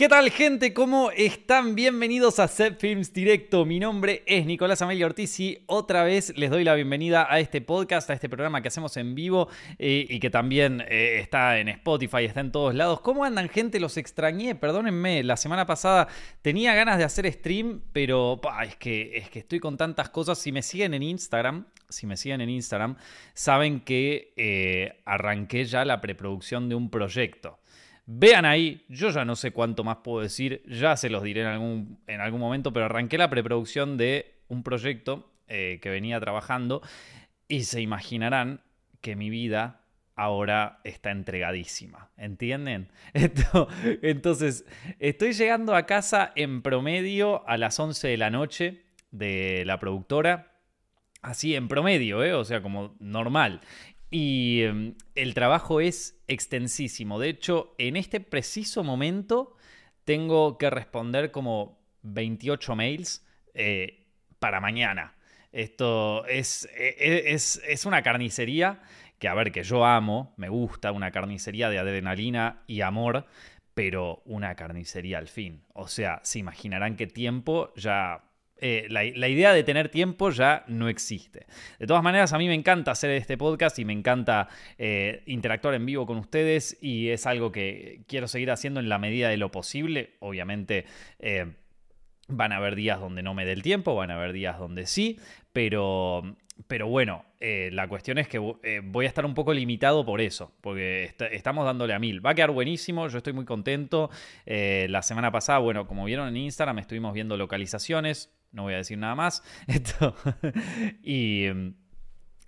¿Qué tal gente? ¿Cómo están? Bienvenidos a Set Films Directo. Mi nombre es Nicolás Amelio Ortiz y otra vez les doy la bienvenida a este podcast, a este programa que hacemos en vivo eh, y que también eh, está en Spotify, está en todos lados. ¿Cómo andan gente? Los extrañé, perdónenme. La semana pasada tenía ganas de hacer stream, pero es, que, es que estoy con tantas cosas. Si me siguen en Instagram, si me siguen en Instagram, saben que eh, arranqué ya la preproducción de un proyecto. Vean ahí, yo ya no sé cuánto más puedo decir, ya se los diré en algún, en algún momento, pero arranqué la preproducción de un proyecto eh, que venía trabajando y se imaginarán que mi vida ahora está entregadísima, ¿entienden? entonces, estoy llegando a casa en promedio a las 11 de la noche de la productora, así en promedio, ¿eh? o sea, como normal. Y em, el trabajo es extensísimo. De hecho, en este preciso momento tengo que responder como 28 mails eh, para mañana. Esto es, e, e, es, es, una carnicería que, a ver, que yo amo, me gusta, una carnicería de adrenalina y amor, pero una carnicería al fin. O sea, se imaginarán qué tiempo ya eh, la, idea de tener tiempo ya no existe. De todas maneras, a mí me encanta hacer este podcast y me encanta eh, interactuar en vivo con ustedes y es algo que quiero seguir haciendo en la medida de lo posible. Obviamente... Eh, van a haber días donde no me dé el tiempo, van a haber días donde sí, pero, pero bueno, la cuestión es que voy a estar un poco limitado por eso, porque estamos dándole a mil. Va a quedar buenísimo, yo estoy muy contento. la semana pasada, bueno, como vieron en Instagram, estuvimos viendo localizaciones no voy a decir nada más. Esto, y,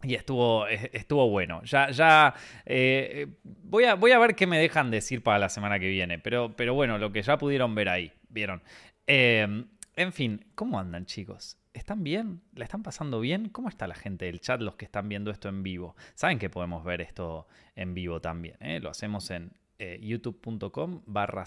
y estuvo, estuvo bueno. Ya, ya eh, voy, a, voy a ver qué me dejan decir para la semana que viene. Pero, pero bueno, lo que ya pudieron ver ahí, vieron. Eh, en fin, ¿cómo andan chicos? ¿Están bien? ¿La están pasando bien? ¿Cómo está la gente del chat, los que están viendo esto en vivo? Saben que podemos ver esto en vivo también. ¿eh? Lo hacemos en eh, youtube.com barra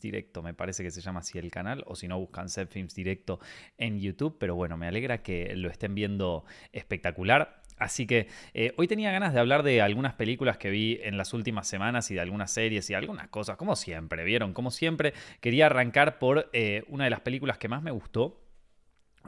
Directo, me parece que se llama así el canal, o si no buscan Films Directo en YouTube, pero bueno, me alegra que lo estén viendo espectacular. Así que eh, hoy tenía ganas de hablar de algunas películas que vi en las últimas semanas y de algunas series y algunas cosas, como siempre, ¿vieron? Como siempre, quería arrancar por una de las películas que más me gustó,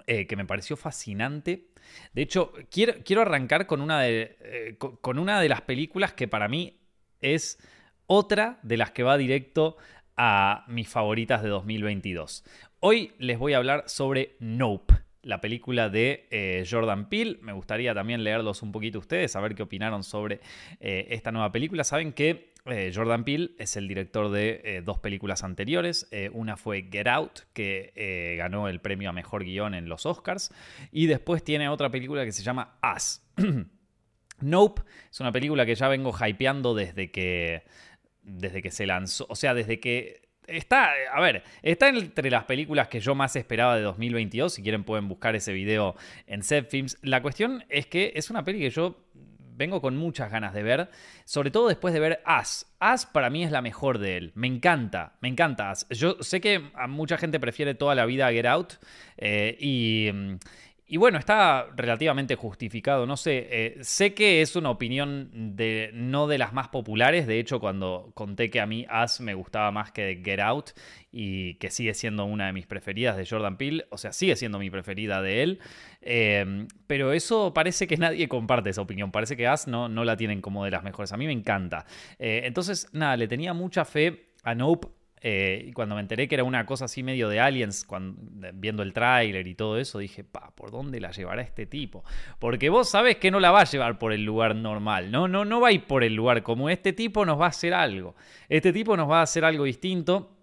que me pareció fascinante. De hecho, quiero, quiero arrancar con una, de, con una de las películas que para mí es otra de las que va directo a mis favoritas de 2022. Hoy les voy a hablar sobre Nope, la película de eh, Jordan Peele. Me gustaría también leerlos un poquito ustedes, saber qué opinaron sobre eh, esta nueva película. Saben que eh, Jordan Peele es el director de dos películas anteriores. una fue Get Out, que ganó el premio a Mejor Guión en los Oscars. Y después tiene otra película que se llama Us. Nope es una película que ya vengo hypeando desde que desde que se lanzó, o sea, desde que está, a ver, está entre las películas que yo más esperaba de 2022, si quieren pueden buscar ese video en Set Films. La cuestión es que es una peli que yo vengo con muchas ganas de ver, sobre todo después de ver As. As para mí es la mejor de él. Me encanta, me encanta As. Yo sé que a mucha gente prefiere toda la vida Get Out eh, y, y bueno, está relativamente justificado. No sé, eh, sé que es una opinión de, no de las más populares. De hecho, cuando conté que a mí As me gustaba más que Get Out y que sigue siendo una de mis preferidas de Jordan Peele, o sea, sigue siendo mi preferida de él. Em, pero eso parece que nadie comparte esa opinión. Parece que As no, no la tienen como de las mejores. A mí me encanta. Eh, entonces, nada, le tenía mucha fe a Nope eh, y cuando me enteré que era una cosa así medio de aliens, cuando, viendo el tráiler y todo eso, dije, pa, ¿por dónde la llevará este tipo? Porque vos sabés que no la va a llevar por el lugar normal, ¿no? No, no va a ir por el lugar como este tipo nos va a hacer algo. Este tipo nos va a hacer algo distinto.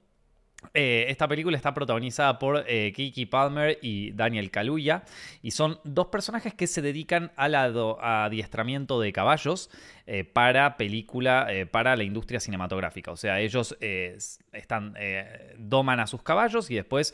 Eh, esta película está protagonizada por eh, Kiki Palmer y Daniel Kaluuya y son dos personajes que se dedican al adiestramiento de caballos eh, para película, para la industria cinematográfica. O sea, ellos están, doman a sus caballos y después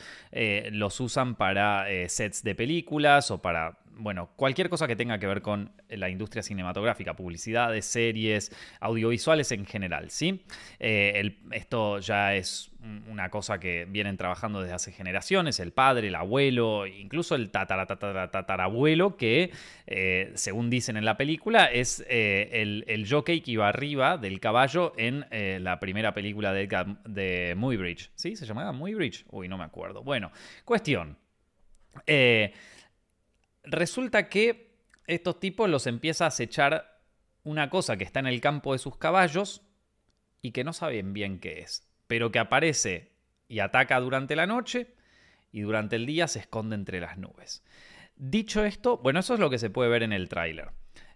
los usan para sets de películas o para bueno, cualquier cosa que tenga que ver con la industria cinematográfica, publicidades, series, audiovisuales en general, ¿sí? Eh, esto ya es una cosa que vienen trabajando desde hace generaciones, el padre, el abuelo, incluso el tatarabuelo, que, eh, según dicen en la película, es eh, el, jockey que iba arriba del caballo en la primera película de, de Muybridge, ¿sí? ¿Se llamaba Muybridge? Uy, no me acuerdo. Bueno, cuestión. Eh, resulta que estos tipos los empieza a acechar una cosa que está en el campo de sus caballos y que no saben bien qué es, pero que aparece y ataca durante la noche y durante el día se esconde entre las nubes. Dicho esto, bueno, eso es lo que se puede ver en el tráiler.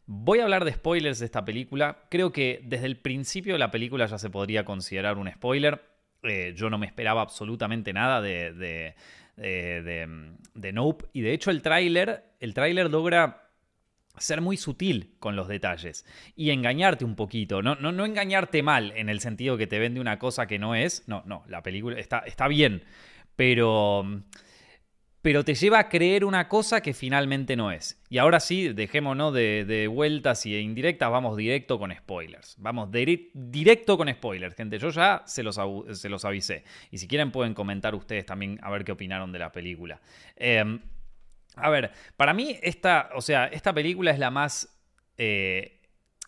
Voy a hablar de spoilers de esta película. Creo que desde el principio de la película ya se podría considerar un spoiler. Eh, yo no me esperaba absolutamente nada de, de, de, Nope. Y de hecho el tráiler, el tráiler logra ser muy sutil con los detalles y engañarte un poquito, no, no, no engañarte mal en el sentido que te vende una cosa que no es, no, no, la película está, está bien, pero pero te lleva a creer una cosa que finalmente no es. Y ahora sí, dejémonos de, de vueltas y indirectas, vamos directo con spoilers. Vamos directo con spoilers, gente. Yo ya se los, se los, avisé. Y si quieren pueden comentar ustedes también a ver qué opinaron de la película. Em, a ver, para mí esta, o sea, esta película es la más eh,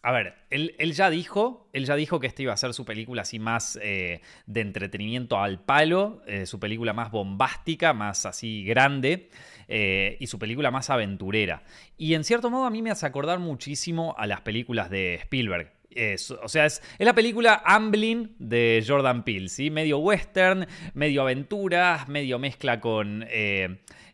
a ver, él, ya dijo, él ya dijo que esta iba a ser su película así más eh, de entretenimiento al palo, eh, su película más bombástica, más así grande eh, y su película más aventurera. Y en cierto modo a mí me hace acordar muchísimo a las películas de Spielberg. O sea, es, la película Amblin de Jordan Peele, ¿sí? Medio western, medio aventuras, medio mezcla con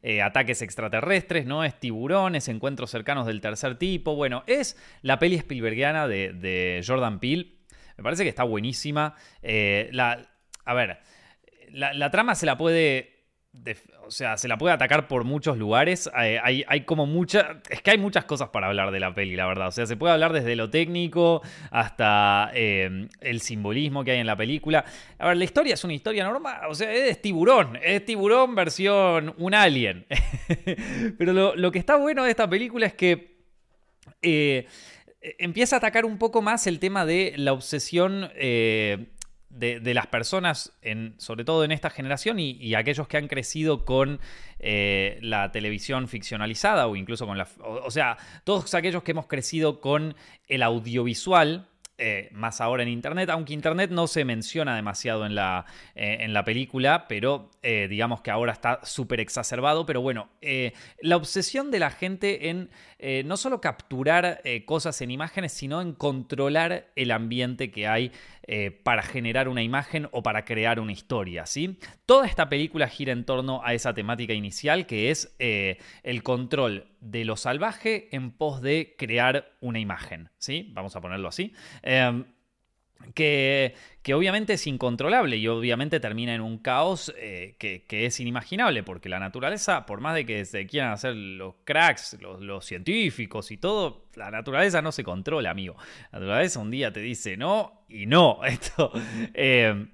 eh, ataques extraterrestres, ¿no? Es tiburones, encuentros cercanos del tercer tipo. Bueno, es la peli Spielbergiana de, Jordan Peele. Me parece que está buenísima. Eh, la, a ver, la, trama se la puede o sea, se la puede atacar por muchos lugares. Hay, como muchas. Es que hay muchas cosas para hablar de la peli, la verdad. O sea, se puede hablar desde lo técnico hasta eh, el simbolismo que hay en la película. A ver, la historia es una historia normal. O sea, es tiburón. Es tiburón versión un alien. Pero lo, que está bueno de esta película es que. Eh, empieza a atacar un poco más el tema de la obsesión eh, de, las personas, sobre todo en esta generación y, aquellos que han crecido con eh, la televisión ficcionalizada o incluso con la... o, sea, todos aquellos que hemos crecido con el audiovisual, eh, más ahora en Internet, aunque Internet no se menciona demasiado en la, eh, en la película, pero digamos que ahora está súper exacerbado, pero bueno, la obsesión de la gente en no solo capturar cosas en imágenes, sino en controlar el ambiente que hay para generar una imagen o para crear una historia, ¿sí? Toda esta película gira en torno a esa temática inicial que es el control de lo salvaje en pos de crear una imagen, ¿sí? Vamos a ponerlo así. Em, que, que, obviamente es incontrolable y obviamente termina en un caos eh, que, es inimaginable, porque la naturaleza, por más de que se quieran hacer los cracks, los, científicos y todo, la naturaleza no se controla, amigo. La naturaleza un día te dice no y no. Esto. Em,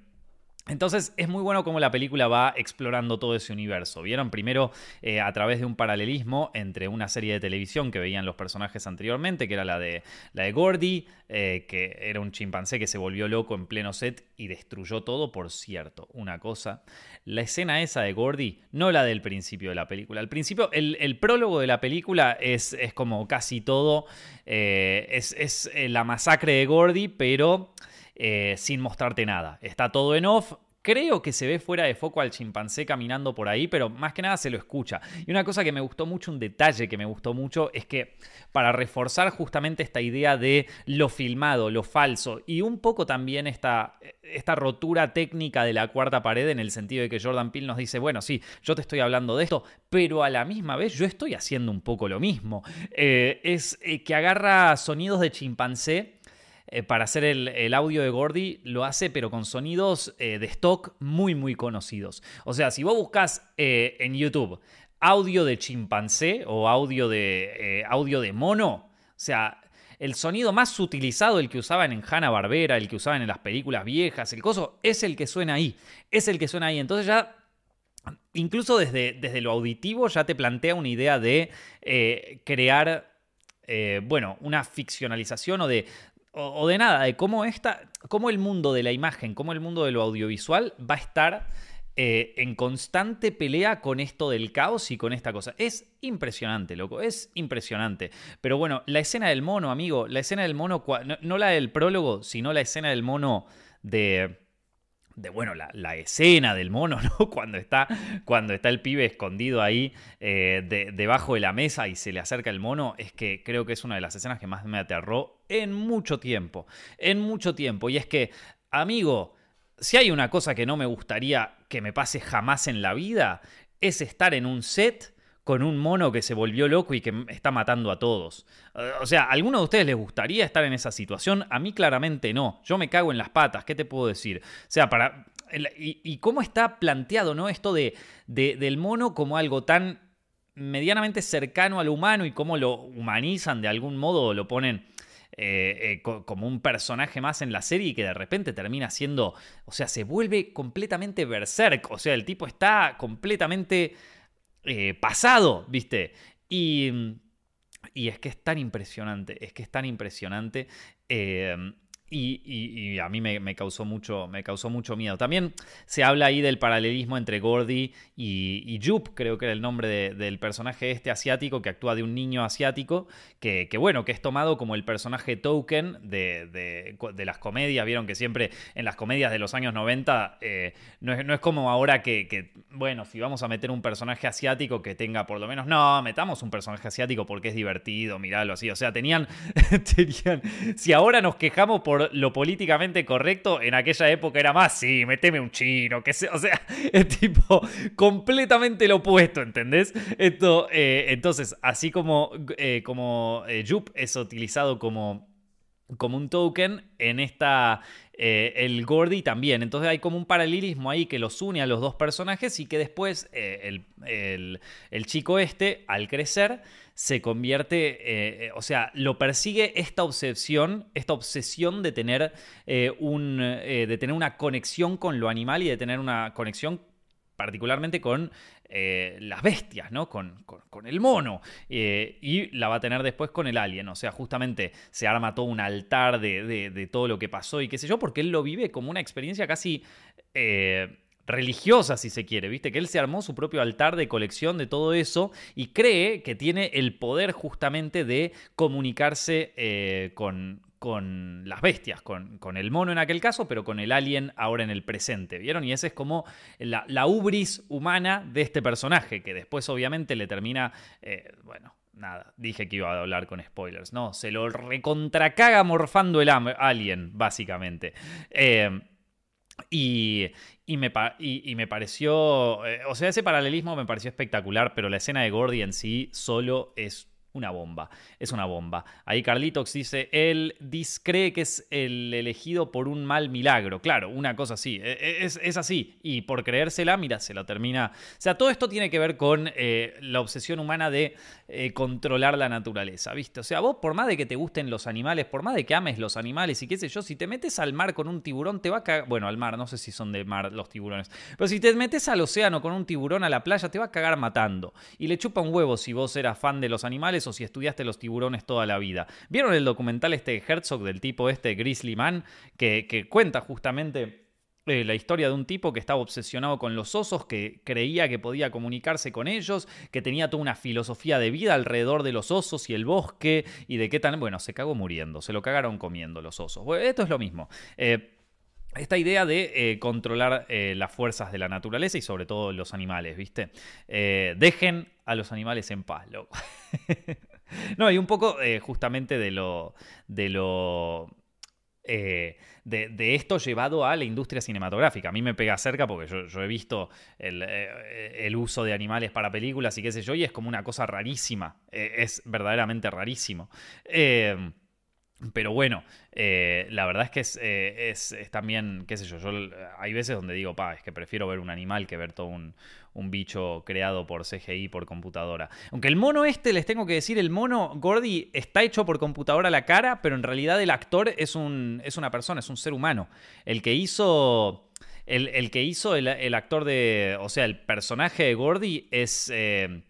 entonces es muy bueno cómo la película va explorando todo ese universo. Vieron primero eh, a través de un paralelismo entre una serie de televisión que veían los personajes anteriormente, que era la de, la de Gordy, eh, que era un chimpancé que se volvió loco en pleno set y destruyó todo. Por cierto, una cosa, la escena esa de Gordy, no la del principio de la película. Al principio, el, prólogo de la película es, es como casi todo, eh, es, es la masacre de Gordy, pero... Eh, sin mostrarte nada. Está todo en off. Creo que se ve fuera de foco al chimpancé caminando por ahí, pero más que nada se lo escucha. Y una cosa que me gustó mucho, un detalle que me gustó mucho, es que para reforzar justamente esta idea de lo filmado, lo falso, y un poco también esta, esta rotura técnica de la cuarta pared en el sentido de que Jordan Peele nos dice, bueno, sí, yo te estoy hablando de esto, pero a la misma vez yo estoy haciendo un poco lo mismo. Eh, es eh, que agarra sonidos de chimpancé eh, para hacer el, audio de Gordy, lo hace pero con sonidos eh, de stock muy muy conocidos. O sea, si vos buscas eh, en YouTube audio de chimpancé o audio de, audio de mono, o sea, el sonido más utilizado, el que usaban en Hanna Barbera, el que usaban en las películas viejas, el coso, es el que suena ahí. Es el que suena ahí. Entonces ya incluso desde, desde lo auditivo ya te plantea una idea de crear, bueno, una ficcionalización o de, o, de nada, de cómo, esta, cómo el mundo de la imagen, cómo el mundo de lo audiovisual va a estar eh, en constante pelea con esto del caos y con esta cosa. Es impresionante, loco, es impresionante. Pero bueno, la escena del mono, amigo, la escena del mono, no la del prólogo, sino la escena del mono de de bueno, la, escena del mono, ¿no? Cuando está, cuando está el pibe escondido ahí eh, debajo de la mesa y se le acerca el mono, es que creo que es una de las escenas que más me aterró en mucho tiempo. En mucho tiempo. Y es que, amigo, si hay una cosa que no me gustaría que me pase jamás en la vida, es estar en un set con un mono que se volvió loco y que está matando a todos. O sea, ¿a alguno de ustedes les gustaría estar en esa situación? A mí claramente no. Yo me cago en las patas, ¿qué te puedo decir? O sea, para... Y, cómo está planteado, ¿no? Esto de, del mono como algo tan medianamente cercano al humano y cómo lo humanizan de algún modo, lo ponen... Eh, eh, como un personaje más en la serie y que de repente termina siendo, o sea, se vuelve completamente berserk, o sea, el tipo está completamente eh, pasado, ¿viste? Y, y, es que es tan impresionante, es que es tan impresionante. Eh, y, a mí me, causó mucho, me causó mucho miedo. También se habla ahí del paralelismo entre Gordy y, y Jup, creo que era el nombre del personaje este asiático que actúa de un niño asiático, que, bueno, que es tomado como el personaje token de, las comedias. Vieron que siempre en las comedias de los años 90 eh, no, es, no, es, como ahora que, bueno, si vamos a meter un personaje asiático que tenga por lo menos, no, metamos un personaje asiático porque es divertido, miralo así. O sea, tenían, tenían, si ahora nos quejamos por lo políticamente correcto, en aquella época era más, sí, meteme un chino, que sea, o sea, es tipo completamente lo opuesto, ¿entendés? Esto, eh, entonces, así como, eh, como eh, Jup es utilizado como como un token en esta el Gordy también entonces hay como un paralelismo ahí que los une a los dos personajes y que después el, el, chico este al crecer se convierte, eh, eh, o sea, lo persigue esta obsesión, esta obsesión de tener, eh, un, de tener una conexión con lo animal y de tener una conexión particularmente con las bestias, ¿no? Con, el mono. y la va a tener después con el alien. O sea, justamente se arma todo un altar de, de, todo lo que pasó y qué sé yo, porque él lo vive como una experiencia casi religiosa, si se quiere, ¿viste? Que él se armó su propio altar de colección de todo eso y cree que tiene el poder justamente de comunicarse eh, con, con las bestias, con, con, el mono en aquel caso, pero con el alien ahora en el presente, ¿vieron? Y esa es como la, la, ubris humana de este personaje, que después obviamente le termina, eh, bueno, nada, dije que iba a hablar con spoilers, no, se lo recontracaga morfando el alien, básicamente. Eh, y, me, y, me, pareció, eh, o sea, ese paralelismo me pareció espectacular, pero la escena de Gordy en sí solo es una bomba, es una bomba. Ahí Carlitox dice, él cree que es el elegido por un mal milagro. Claro, una cosa así, e, e, es, así. Y por creérsela, mira, se lo termina. O sea, todo esto tiene que ver con eh, la obsesión humana de eh, controlar la naturaleza, ¿viste? O sea, vos por más de que te gusten los animales, por más de que ames los animales y qué sé yo, si te metes al mar con un tiburón, te va a cagar... Bueno, al mar, no sé si son de mar los tiburones. Pero si te metes al océano con un tiburón a la playa, te va a cagar matando. Y le chupa un huevo si vos eras fan de los animales o si estudiaste los tiburones toda la vida. ¿Vieron el documental este de Herzog del tipo este Grizzly Man? Que, que cuenta justamente eh, la historia de un tipo que estaba obsesionado con los osos, que creía que podía comunicarse con ellos, que tenía toda una filosofía de vida alrededor de los osos y el bosque y de qué tan... Bueno, se cagó muriendo, se lo cagaron comiendo los osos. Esto es lo mismo. Eh, esta idea de eh, controlar eh, las fuerzas de la naturaleza y sobre todo los animales, ¿viste? Eh, dejen a los animales en paz, no, y un poco justamente de lo. de lo. de, esto llevado a la industria cinematográfica. A mí me pega cerca porque yo, he visto el, el, uso de animales para películas y qué sé yo, y es como una cosa rarísima. es verdaderamente rarísimo. Pero bueno, eh, la verdad es que eh, es, es, también, qué sé yo, yo, hay veces donde digo, pa, es que prefiero ver un animal que ver todo un, un, bicho creado por CGI, por computadora. Aunque el mono este, les tengo que decir, el mono Gordy está hecho por computadora la cara, pero en realidad el actor es, un, es una persona, es un ser humano. El que hizo el, que hizo el, actor de. O sea, el personaje de Gordy es, eh,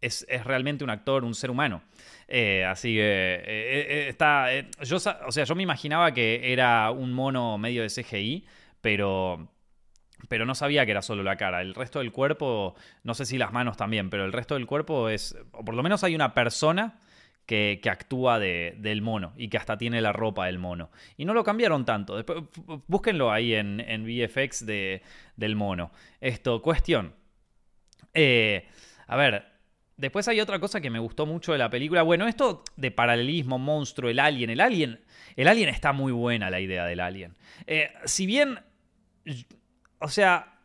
es, es, realmente un actor, un ser humano. Eh, así que eh, está. yo, o sea, yo me imaginaba que era un mono medio de CGI, pero. Pero no sabía que era solo la cara. El resto del cuerpo, no sé si las manos también, pero el resto del cuerpo es. O por lo menos hay una persona que, actúa del mono y que hasta tiene la ropa del mono. Y no lo cambiaron tanto. Después, búsquenlo ahí en, en VFX de, del mono. Esto, cuestión. Eh, a ver, después hay otra cosa que me gustó mucho de la película. Bueno, esto de paralelismo, monstruo, el alien. El alien, el alien está muy buena la idea del alien. Eh, si bien, o sea,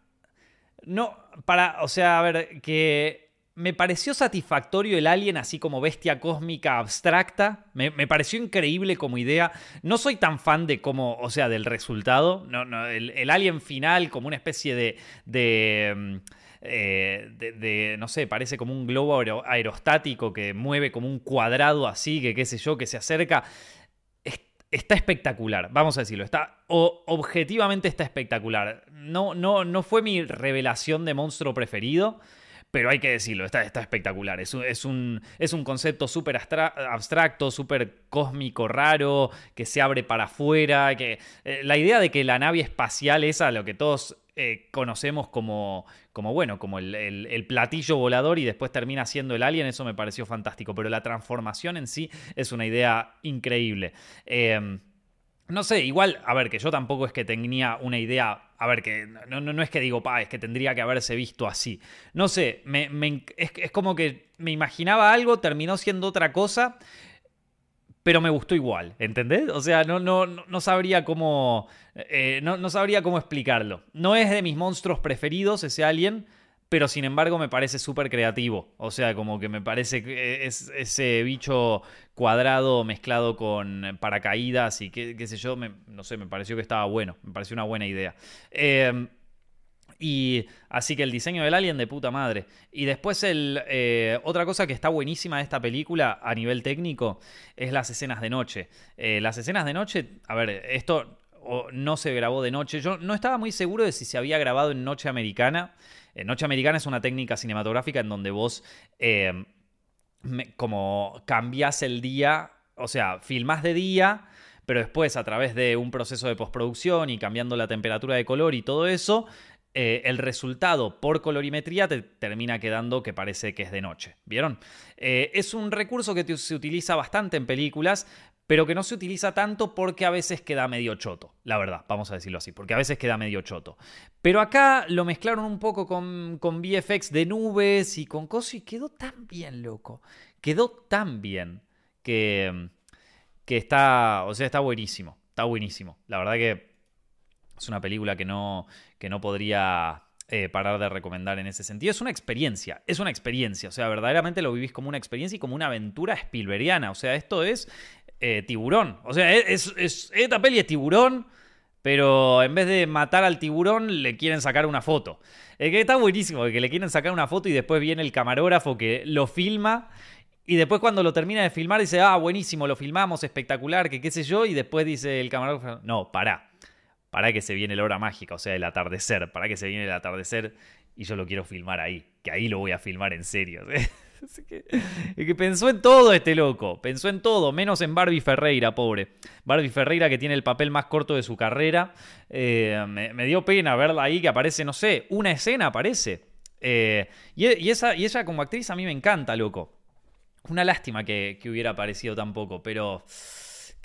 no, para, o sea, a ver, que me pareció satisfactorio el alien así como bestia cósmica abstracta. Me, pareció increíble como idea. No soy tan fan de cómo, o sea, del resultado. No, no, el, alien final como una especie de... de mm, eh, de, no sé, parece como un globo aerostático que mueve como un cuadrado así, que qué sé yo, que se acerca. está espectacular, vamos a decirlo, está objetivamente está espectacular. No, no, no fue mi revelación de monstruo preferido, pero hay que decirlo, está, está espectacular. Es un, es un, es un concepto súper abstracto, súper cósmico, raro, que se abre para afuera. Que, eh, la idea de que la nave espacial esa, lo que todos eh, conocemos como, como, bueno, como el, platillo volador y después termina siendo el alien, eso me pareció fantástico. Pero la transformación en sí es una idea increíble. Em, no sé, igual, a ver, que yo tampoco es que tenía una idea. A ver, que no, no, es que digo, pa, es que tendría que haberse visto así. No sé, me, es, es, como que me imaginaba algo, terminó siendo otra cosa, pero me gustó igual, ¿entendés? O sea, no, no, no sabría cómo. Eh, no, no sabría cómo explicarlo. No es de mis monstruos preferidos ese alien, pero sin embargo me parece súper creativo. O sea, como que me parece es ese bicho cuadrado mezclado con paracaídas y qué, qué sé yo, no sé, me pareció que estaba bueno, me pareció una buena idea. Em, y así que el diseño del alien de puta madre. Y después el, eh, otra cosa que está buenísima de esta película a nivel técnico es las escenas de noche. Eh, las escenas de noche, a ver, esto no se grabó de noche. Yo no estaba muy seguro de si se había grabado en noche americana. Eh, Noche Americana es una técnica cinematográfica en donde vos eh, como cambias el día, o sea, filmás de día, pero después a través de un proceso de postproducción y cambiando la temperatura de color y todo eso, eh, el resultado por colorimetría te termina quedando que parece que es de noche. ¿Vieron? es un recurso que se utiliza bastante en películas, pero que no se utiliza tanto porque a veces queda medio choto, la verdad, vamos a decirlo así, porque a veces queda medio choto. Pero acá lo mezclaron un poco con, con VFX de nubes y con cosas y quedó tan bien, loco. Quedó tan bien que, que está, o sea, está buenísimo, está buenísimo. La verdad que es una película que no, que no podría eh, parar de recomendar en ese sentido. Es una experiencia, es una experiencia, o sea, verdaderamente lo vivís como una experiencia y como una aventura Spielbergiana, o sea, esto es eh, tiburón. O sea, es, esta peli es tiburón, pero en vez de matar al tiburón, le quieren sacar una foto. Es que está buenísimo, que le quieren sacar una foto y después viene el camarógrafo que lo filma. Y después cuando lo termina de filmar dice, ah, buenísimo, lo filmamos, espectacular, que qué sé yo. Y después dice el camarógrafo, no, pará. Pará que se viene la hora mágica, o sea, el atardecer. Pará que se viene el atardecer y yo lo quiero filmar ahí. Que ahí lo voy a filmar en serio. que, pensó en todo este loco, pensó en todo, menos en Barbie Ferreira, pobre. Barbie Ferreira que tiene el papel más corto de su carrera. Eh, me, dio pena verla ahí que aparece, no sé, una escena aparece. Eh, y, esa, y ella como actriz a mí me encanta, loco. Una lástima que, que hubiera aparecido tampoco, pero...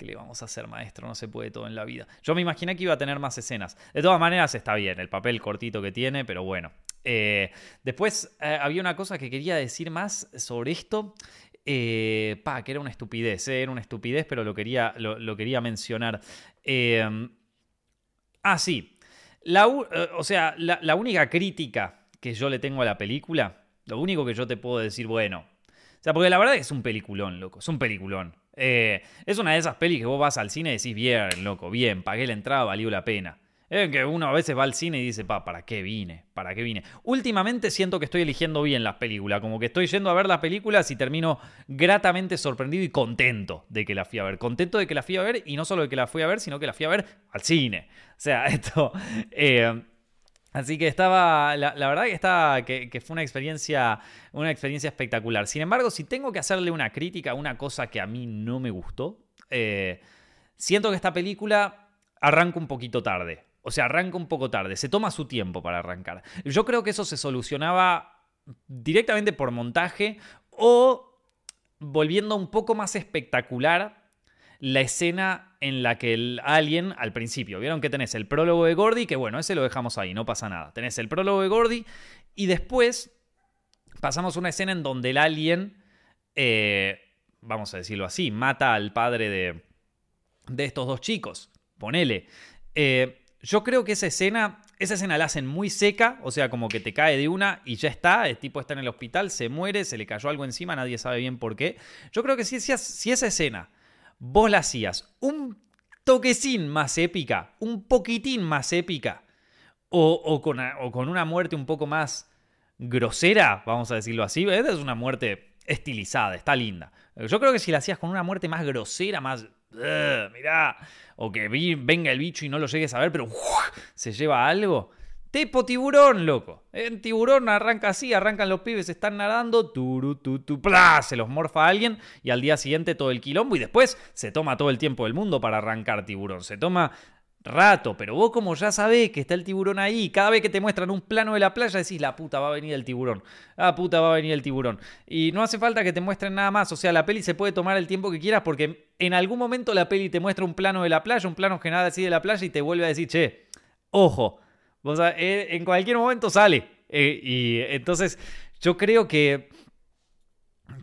¿Qué le vamos a hacer, maestro? No se puede todo en la vida. Yo me imaginé que iba a tener más escenas. De todas maneras, está bien, el papel cortito que tiene, pero bueno, eh, después eh, había una cosa que quería decir más sobre esto. Eh, pa, que era una estupidez, era una estupidez, pero lo quería, lo, quería mencionar. ah, sí. La, o sea, la, única crítica que yo le tengo a la película, lo único que yo te puedo decir, bueno. O sea, porque la verdad es que es un peliculón, loco. Es un peliculón. Es una de esas pelis que vos vas al cine y decís, bien, loco, bien, pagué la entrada, valió la pena. Es que uno a veces va al cine y dice, pa, ¿para qué vine? ¿Para qué vine? Últimamente siento que estoy eligiendo bien las películas, como que estoy yendo a ver las películas y termino gratamente sorprendido y contento de que la fui a ver. Contento de que la fui a ver y no solo de que la fui a ver, sino que la fui a ver al cine. O sea, esto... Eh, Así que estaba, la, verdad que, estaba, que, fue una experiencia, una experiencia espectacular. Sin embargo, si tengo que hacerle una crítica, una cosa que a mí no me gustó, eh, siento que esta película arranca un poquito tarde. O sea, arranca un poco tarde, se toma su tiempo para arrancar. Yo creo que eso se solucionaba directamente por montaje o volviendo un poco más espectacular la escena en la que el alien al principio, vieron que tenés el prólogo de Gordy, que bueno, ese lo dejamos ahí, no pasa nada. Tenés el prólogo de Gordy y después pasamos una escena en donde el alien, eh, vamos a decirlo así, mata al padre de, de estos dos chicos. Ponele. Eh, yo creo que esa escena, esa escena la hacen muy seca, o sea, como que te cae de una y ya está, el tipo está en el hospital, se muere, se le cayó algo encima, nadie sabe bien por qué. Yo creo que si, si esa escena vos la hacías un toquecín más épica, un poquitín más épica, o, con, o con una muerte un poco más grosera, vamos a decirlo así, es una muerte estilizada, está linda. Yo creo que si la hacías con una muerte más grosera, más mirá, o que venga el bicho y no lo llegues a ver, pero se lleva algo. Tipo tiburón, loco. En tiburón arranca así, arrancan los pibes, están nadando, turu, tu, tu, se los morfa a alguien y al día siguiente todo el quilombo y después se toma todo el tiempo del mundo para arrancar tiburón. Se toma rato, pero vos como ya sabés que está el tiburón ahí, cada vez que te muestran un plano de la playa decís, la puta va a venir el tiburón, la puta va a venir el tiburón. Y no hace falta que te muestren nada más, o sea, la peli se puede tomar el tiempo que quieras porque en algún momento la peli te muestra un plano de la playa, un plano general así de la playa y te vuelve a decir, che, ojo, eh, en cualquier momento sale. Eh, y entonces yo creo que,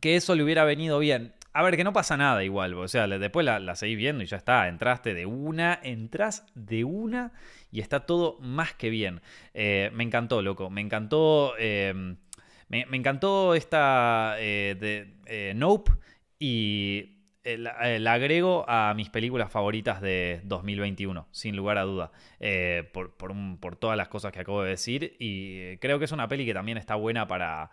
que eso le hubiera venido bien. A ver, que no pasa nada igual, o sea, después la, la seguís viendo y ya está, entraste de una, entras de una y está todo más que bien. Eh, me encantó, loco, me encantó, me, encantó esta de Nope y la, agrego a mis películas favoritas de 2021, sin lugar a duda, por, por, todas las cosas que acabo de decir y creo que es una peli que también está buena para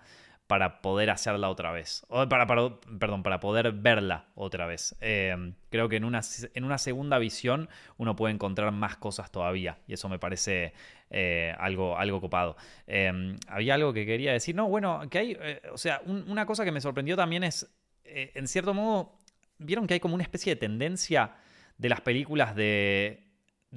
para poder hacerla otra vez. O para, perdón, para poder verla otra vez. Em, creo que en una, en una, segunda visión uno puede encontrar más cosas todavía. Y eso me parece eh, algo, algo copado. Em, había algo que quería decir. No, bueno, que hay. Eh, o sea, una cosa que me sorprendió también es. Eh, en cierto modo. Vieron que hay como una especie de tendencia de las películas de,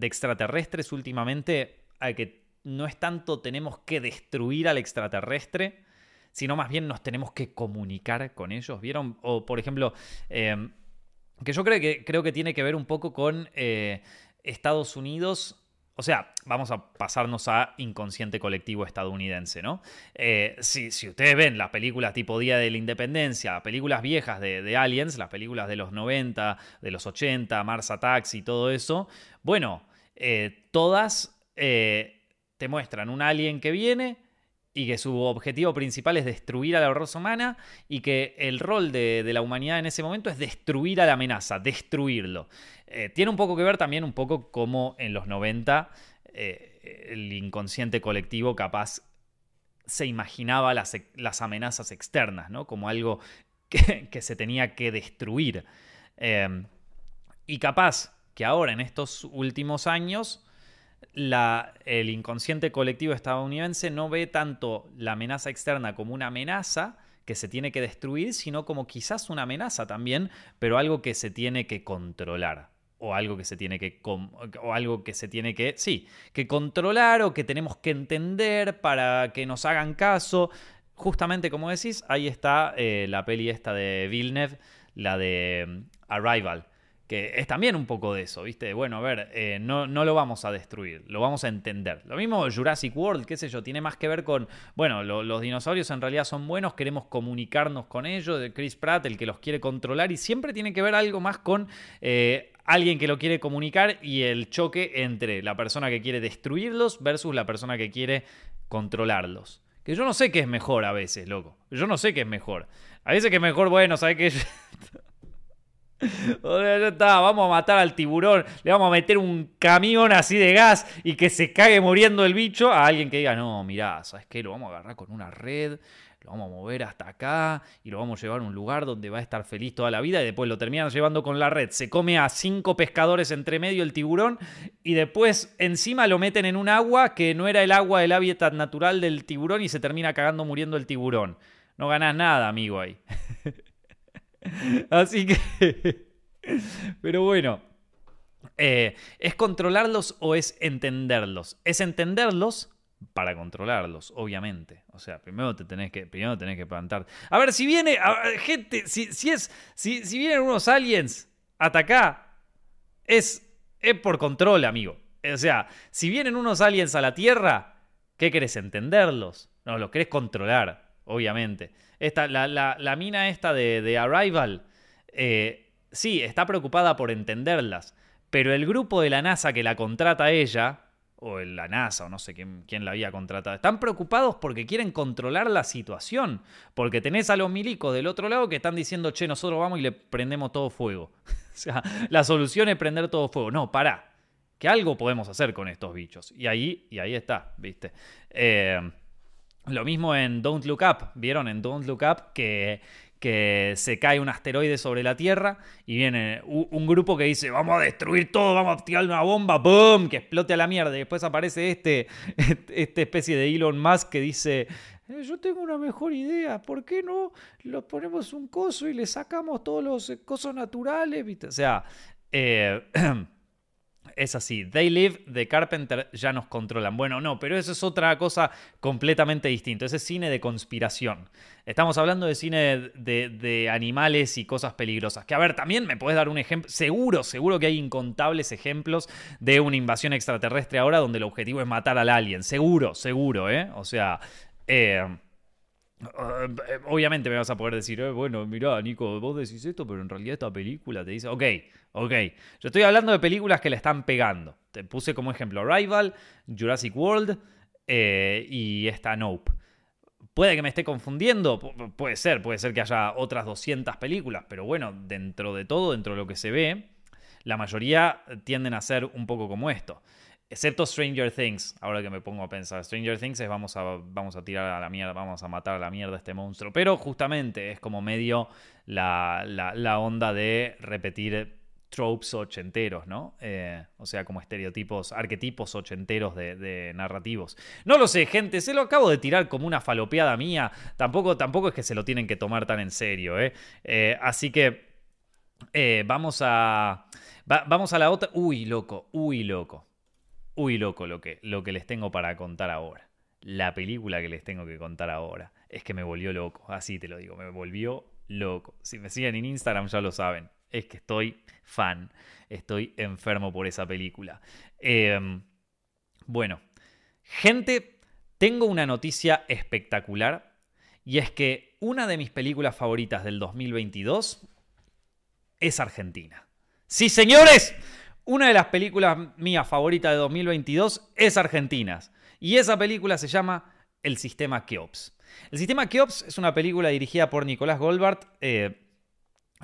extraterrestres últimamente a que no es tanto tenemos que destruir al extraterrestre sino más bien nos tenemos que comunicar con ellos. ¿Vieron? O, por ejemplo, em, que yo creo que, creo que tiene que ver un poco con eh, Estados Unidos. O sea, vamos a pasarnos a inconsciente colectivo estadounidense, ¿no? Eh, si, ustedes ven las películas tipo Día de la Independencia, películas viejas de, Aliens, las películas de los 90, de los 80, Mars Attacks y todo eso, bueno, eh, todas te muestran un alien que viene, y que su objetivo principal es destruir a la raza humana y que el rol de, la humanidad en ese momento es destruir a la amenaza, destruirlo. Eh, tiene un poco que ver también un poco como en los 90 eh, el inconsciente colectivo capaz se imaginaba las, amenazas externas, ¿no? Como algo que, se tenía que destruir. Eh, y capaz que ahora, en estos últimos años, el inconsciente colectivo estadounidense no ve tanto la amenaza externa como una amenaza que se tiene que destruir, sino como quizás una amenaza también, pero algo que se tiene que controlar. O algo que se tiene que. O algo que se tiene que. Sí, que controlar o que tenemos que entender para que nos hagan caso. Justamente como decís, ahí está eh, la peli esta de Villeneuve, la de mm, Arrival que es también un poco de eso, ¿viste? Bueno, a ver, eh, no, no, lo vamos a destruir, lo vamos a entender. Lo mismo Jurassic World, qué sé yo, tiene más que ver con, bueno, los dinosaurios en realidad son buenos, queremos comunicarnos con ellos, Chris Pratt, el que los quiere controlar, y siempre tiene que ver algo más con eh, alguien que lo quiere comunicar y el choque entre la persona que quiere destruirlos versus la persona que quiere controlarlos. Que yo no sé qué es mejor a veces, loco. Yo no sé qué es mejor. A veces que es mejor, bueno, ¿sabes qué? ya está, vamos a matar al tiburón, le vamos a meter un camión así de gas y que se cague muriendo el bicho a alguien que diga, no, mirá, ¿sabes qué? Lo vamos a agarrar con una red, lo vamos a mover hasta acá y lo vamos a llevar a un lugar donde va a estar feliz toda la vida y después lo terminan llevando con la red. Se come a cinco pescadores entre medio el tiburón y después encima lo meten en un agua que no era el agua del hábitat natural del tiburón y se termina cagando muriendo el tiburón. No ganas nada, amigo, ahí. Así que... Pero bueno, eh, ¿es controlarlos o es entenderlos? Es entenderlos para controlarlos, obviamente. O sea, primero te tenés que, primero tenés que plantar. A ver, si viene, gente, si, si es, si, si, vienen unos aliens hasta acá, es, es por control, amigo. O sea, si vienen unos aliens a la Tierra, ¿qué querés entenderlos? No, los querés controlar, obviamente. Esta, la, la, mina esta de, de Arrival, eh, sí, está preocupada por entenderlas, pero el grupo de la NASA que la contrata a ella, o la NASA, o no sé quién, quién, la había contratado, están preocupados porque quieren controlar la situación. Porque tenés a los milicos del otro lado que están diciendo, che, nosotros vamos y le prendemos todo fuego. o sea, la solución es prender todo fuego. No, pará. Que algo podemos hacer con estos bichos. Y ahí, y ahí está, ¿viste? Eh, lo mismo en Don't Look Up. ¿Vieron en Don't Look Up que que se cae un asteroide sobre la Tierra y viene un grupo que dice vamos a destruir todo, vamos a tirar una bomba, ¡boom! que explote a la mierda. Y después aparece este, esta especie de Elon Musk que dice eh, yo tengo una mejor idea, ¿por qué no lo ponemos un coso y le sacamos todos los cosos naturales? O sea, eh, es así. They Live de Carpenter ya nos controlan. Bueno, no, pero eso es otra cosa completamente distinta. Ese es cine de conspiración. Estamos hablando de cine de, animales y cosas peligrosas. Que a ver, también me puedes dar un ejemplo. Seguro, seguro que hay incontables ejemplos de una invasión extraterrestre ahora donde el objetivo es matar al alien. Seguro, seguro, ¿eh? O sea. Eh, eh, obviamente me vas a poder decir, eh, bueno, mirá, Nico, vos decís esto, pero en realidad esta película te dice, ok, ok. Yo estoy hablando de películas que le están pegando. Te puse como ejemplo Rival, Jurassic World eh, y esta Nope. Puede que me esté confundiendo, puede ser, puede ser que haya otras 200 películas, pero bueno, dentro de todo, dentro de lo que se ve, la mayoría tienden a ser un poco como esto. Excepto Stranger Things, ahora que me pongo a pensar. Stranger Things es vamos a, tirar a la mierda, vamos a matar a la mierda a este monstruo. Pero justamente es como medio la, onda de repetir tropes ochenteros, ¿no? Eh, o sea, como estereotipos, arquetipos ochenteros de, narrativos. No lo sé, gente, se lo acabo de tirar como una falopeada mía. Tampoco, tampoco es que se lo tienen que tomar tan en serio, ¿eh? eh así que eh, vamos a... vamos a la otra... Uy, loco, uy, loco. Uy, loco, lo que, lo que les tengo para contar ahora. La película que les tengo que contar ahora. Es que me volvió loco, así te lo digo, me volvió loco. Si me siguen en Instagram ya lo saben. Es que estoy fan, estoy enfermo por esa película. Em, bueno, gente, tengo una noticia espectacular y es que una de mis películas favoritas del 2022 es Argentina. Sí, señores, una de las películas mías favoritas de 2022 es Argentinas. Y esa película se llama El Sistema Keops. El Sistema Keops es una película dirigida por Nicolás Goldbart. Eh,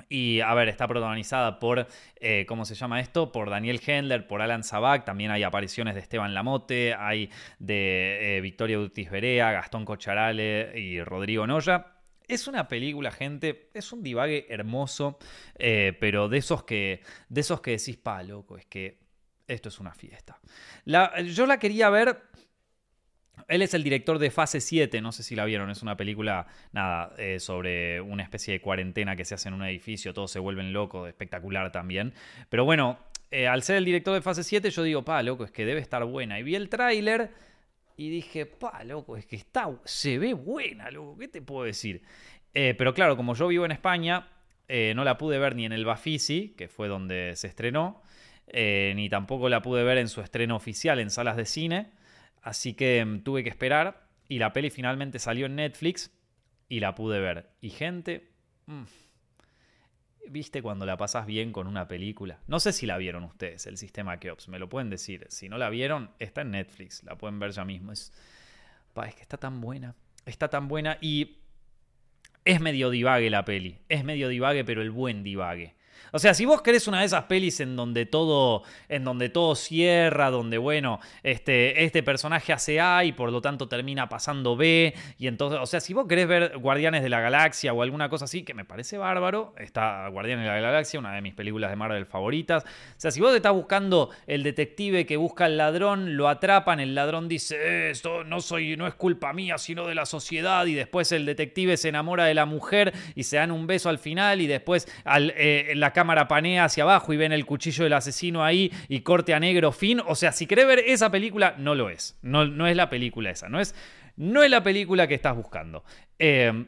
y a ver, está protagonizada por, eh, ¿cómo se llama esto? Por Daniel Hendler, por Alan Sabac, también hay apariciones de Esteban Lamote, hay de eh, Victoria Utis Berea, Gastón Cocharale y Rodrigo Noya. Es una película, gente, es un divague hermoso, eh, pero de esos que, de esos que decís, pa, loco, es que esto es una fiesta. yo la quería ver. Él es el director de Fase 7, no sé si la vieron, es una película, nada, eh, sobre una especie de cuarentena que se hace en un edificio, todos se vuelven locos, espectacular también. Pero bueno, eh, al ser el director de Fase 7, yo digo, pa, loco, es que debe estar buena. Y vi el tráiler y dije, pa, loco, es que está, se ve buena, loco, ¿qué te puedo decir? Eh, pero claro, como yo vivo en España, eh, no la pude ver ni en el Bafisi, que fue donde se estrenó, eh, ni tampoco la pude ver en su estreno oficial en salas de cine, así que mm, tuve que esperar y la peli finalmente salió en Netflix y la pude ver. Y gente... Mm, ¿Viste cuando la pasas bien con una película? No sé si la vieron ustedes, el sistema Keops, me lo pueden decir. Si no la vieron, está en Netflix, la pueden ver ya mismo. Es, es que está tan buena, está tan buena y es medio divague la peli. Es medio divague, pero el buen divague. O sea, si vos querés una de esas pelis en donde todo, en donde todo cierra, donde, bueno, este, este personaje hace A y por lo tanto termina pasando B, y entonces, o sea, si vos querés ver Guardianes de la Galaxia o alguna cosa así, que me parece bárbaro, está Guardianes de la Galaxia, una de mis películas de Marvel favoritas. O sea, si vos estás buscando el detective que busca al ladrón, lo atrapan, el ladrón dice, esto no soy, no es culpa mía, sino de la sociedad, y después el detective se enamora de la mujer y se dan un beso al final, y después al, eh, la cámara cámara panea hacia abajo y ven el cuchillo del asesino ahí y corte a negro, fin. O sea, si querés ver esa película, no lo es. No, no es la película esa. No es, no es la película que estás buscando. Eh,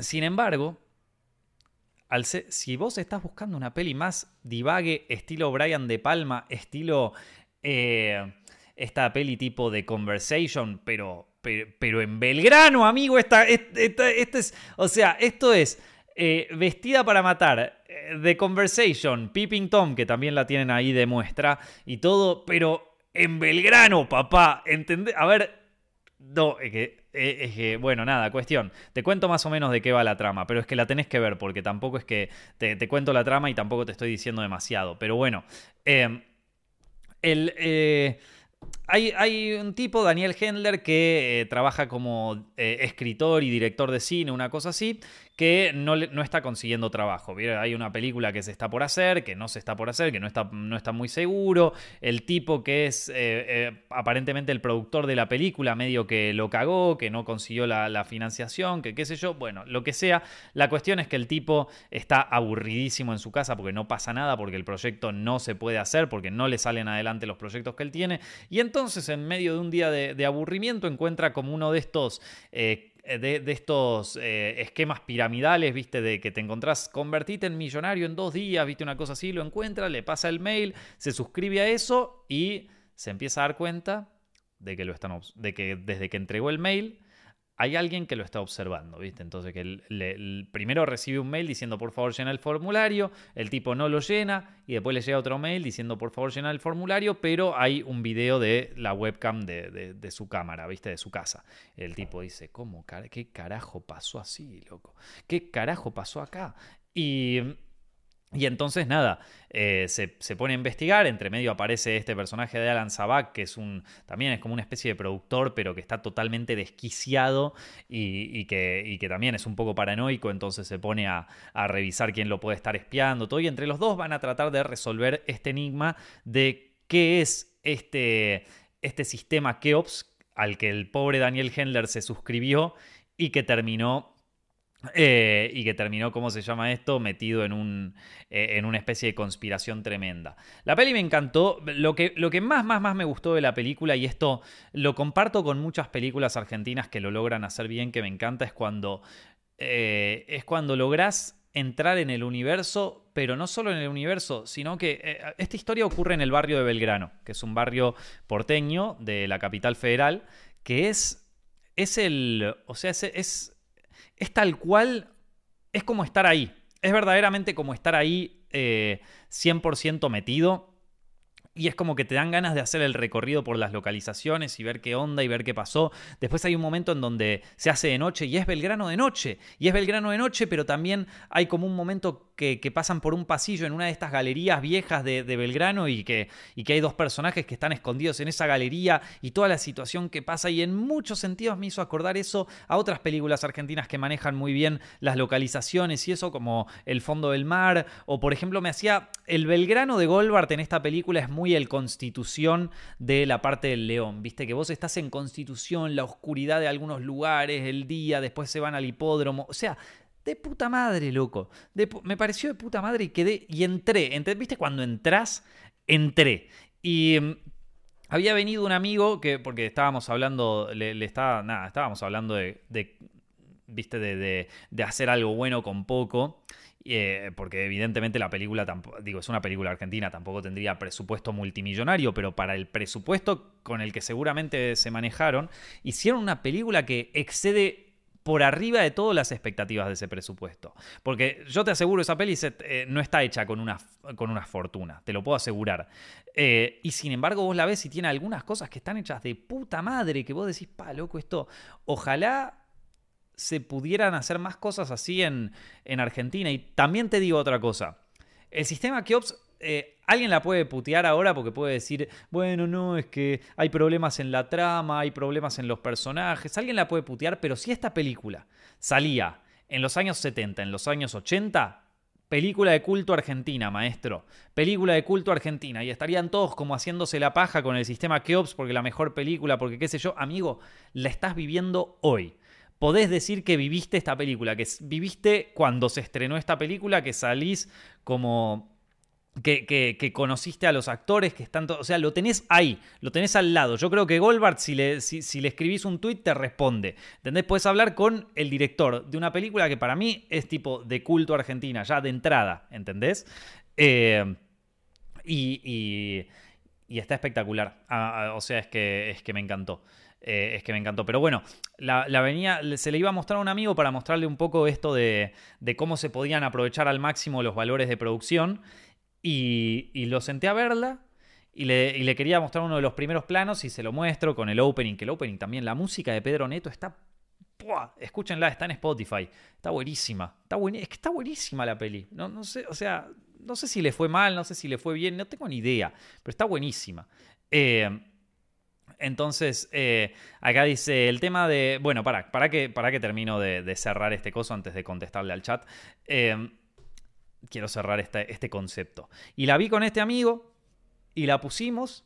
sin embargo, si vos estás buscando una peli más divague, estilo Brian De Palma, estilo eh, esta peli tipo de Conversation, pero, pero, en Belgrano, amigo, esta, esta, es, o sea, esto es eh, Vestida para matar, The eh, Conversation, Peeping Tom, que también la tienen ahí de muestra y todo, pero en Belgrano, papá. ¿Entendés? A ver, no, es que, eh, es que, bueno, nada, cuestión. Te cuento más o menos de qué va la trama, pero es que la tenés que ver, porque tampoco es que te, cuento la trama y tampoco te estoy diciendo demasiado. Pero bueno, el hay, un tipo, Daniel Hendler, que trabaja como escritor y director de cine, una cosa así, que no, no está consiguiendo trabajo. Hay una película que se está por hacer, que no se está por hacer, que no está, no está muy seguro. El tipo que es eh, aparentemente el productor de la película, medio que lo cagó, que no consiguió la, financiación, que qué sé yo. Bueno, lo que sea. La cuestión es que el tipo está aburridísimo en su casa porque no pasa nada, porque el proyecto no se puede hacer, porque no le salen adelante los proyectos que él tiene. Y entonces entonces, en medio de un día de, aburrimiento, encuentra como uno de estos... Eh, de, estos eh, esquemas piramidales, viste, de que te encontrás, convertite en millonario en dos días, viste, una cosa así, lo encuentra, le pasa el mail, se suscribe a eso y se empieza a dar cuenta de que, lo están, de que desde que entregó el mail hay alguien que lo está observando, ¿viste? Entonces, que primero recibe un mail diciendo por favor llena el formulario, el tipo no lo llena y después le llega otro mail diciendo por favor llena el formulario, pero hay un video de la webcam de, de su cámara, ¿viste? De su casa. El tipo dice, ¿cómo? ¿Qué carajo pasó así, loco? ¿Qué carajo pasó acá? Y y entonces nada, eh, se, pone a investigar, entre medio aparece este personaje de Alan Sabak, que es un, también es como una especie de productor, pero que está totalmente desquiciado y, que, que, también es un poco paranoico, entonces se pone a, revisar quién lo puede estar espiando, todo, y entre los dos van a tratar de resolver este enigma de qué es este, este sistema Keops al que el pobre Daniel Hendler se suscribió y que terminó eh, y que terminó, ¿cómo se llama esto? Metido en, un, eh, en una especie de conspiración tremenda. La peli me encantó. Lo que, lo que más, más, más me gustó de la película, y esto lo comparto con muchas películas argentinas que lo logran hacer bien, que me encanta, es cuando, eh, es cuando lográs entrar en el universo, pero no solo en el universo, sino que esta historia ocurre en el barrio de Belgrano, que es un barrio porteño de la capital federal, que es, es el, o sea, es es tal cual, es como estar ahí. Es verdaderamente como estar ahí 100% eh, metido. Y es como que te dan ganas de hacer el recorrido por las localizaciones y ver qué onda y ver qué pasó. Después hay un momento en donde se hace de noche y es Belgrano de noche. Y es Belgrano de noche, pero también hay como un momento que, pasan por un pasillo en una de estas galerías viejas de, Belgrano y que, y que hay dos personajes que están escondidos en esa galería y toda la situación que pasa. Y en muchos sentidos me hizo acordar eso a otras películas argentinas que manejan muy bien las localizaciones y eso como El fondo del mar o por ejemplo me hacía el Belgrano de Goldbart en esta película es muy el Constitución de la parte del León, viste que vos estás en Constitución, la oscuridad de algunos lugares, el día, después se van al hipódromo, o sea, de puta madre, loco. me pareció de puta madre y quedé. Y entré. ¿Viste cuando entras? Entré. Y mm, había venido un amigo que, porque estábamos hablando, le, estaba, nada, estábamos hablando de, viste, de, de, hacer algo bueno con poco. Eh, porque evidentemente la película, digo, es una película argentina, tampoco tendría presupuesto multimillonario, pero para el presupuesto con el que seguramente se manejaron, hicieron una película que excede por arriba de todas las expectativas de ese presupuesto. Porque yo te aseguro, esa peli eh, no está hecha con una, con una fortuna, te lo puedo asegurar. Eh, y sin embargo vos la ves y tiene algunas cosas que están hechas de puta madre, que vos decís, pa, loco, esto, ojalá se pudieran hacer más cosas así en, en Argentina. Y también te digo otra cosa. el sistema Keops eh, alguien la puede putear ahora porque puede decir, bueno, no, es que hay problemas en la trama, hay problemas en los personajes. Alguien la puede putear, pero si esta película salía en los años 70, en los años 80, película de culto argentina, maestro. Película de culto argentina. Y estarían todos como haciéndose la paja con el sistema Keops porque la mejor película, porque qué sé yo. Amigo, la estás viviendo hoy podés decir que viviste esta película, que viviste cuando se estrenó esta película, que salís como que, conociste a los actores que están. O sea, lo tenés ahí, lo tenés al lado. Yo creo que Goldberg, si le, si, le escribís un tweet, te responde. ¿Entendés? Puedes hablar con el director de una película que para mí es tipo de culto argentina, ya de entrada, ¿entendés? Eh, y, está espectacular. Ah, ah, o sea, es que, es que me encantó. Eh, es que me encantó. Pero bueno, la, venía, se le iba a mostrar a un amigo para mostrarle un poco esto de, de cómo se podían aprovechar al máximo los valores de producción. Y, lo senté a verla y le, quería mostrar uno de los primeros planos y se lo muestro con el opening, que el opening también, la música de Pedro Neto está... ¡Puah! Escúchenla, está en Spotify. Está buenísima. Está es que está buenísima la peli. No, no sé, o sea, no sé si le fue mal, no sé si le fue bien, no tengo ni idea, pero está buenísima. Eh, entonces, eh, acá dice el tema de. Bueno, para, para, que, para que termino de, cerrar este coso antes de contestarle al chat. Eh, quiero cerrar este, concepto. Y la vi con este amigo y la pusimos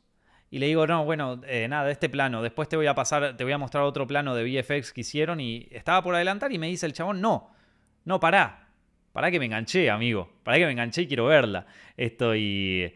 y le digo, no, bueno, eh, nada, este plano, después te voy a pasar, te voy a mostrar otro plano de VFX que hicieron y estaba por adelantar y me dice el chabón, no, no, pará, pará que me enganché, amigo, pará que me enganché y quiero verla. Esto y...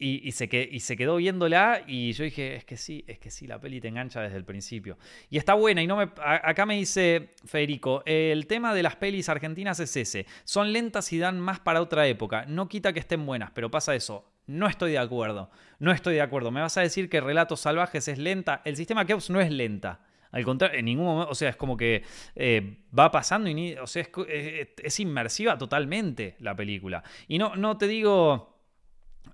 Y, se y, se quedó viéndola y yo dije, es que sí, es que sí, la peli te engancha desde el principio. Y está buena y no me... acá me dice Federico, el tema de las pelis argentinas es ese. Son lentas y dan más para otra época. No quita que estén buenas, pero pasa eso. No estoy de acuerdo. No estoy de acuerdo. Me vas a decir que Relatos Salvajes es lenta. El sistema Keops no es lenta. Al contrario, en ningún momento, o sea, es como que eh, va pasando y, o sea, es, es, inmersiva totalmente la película. Y no, no te digo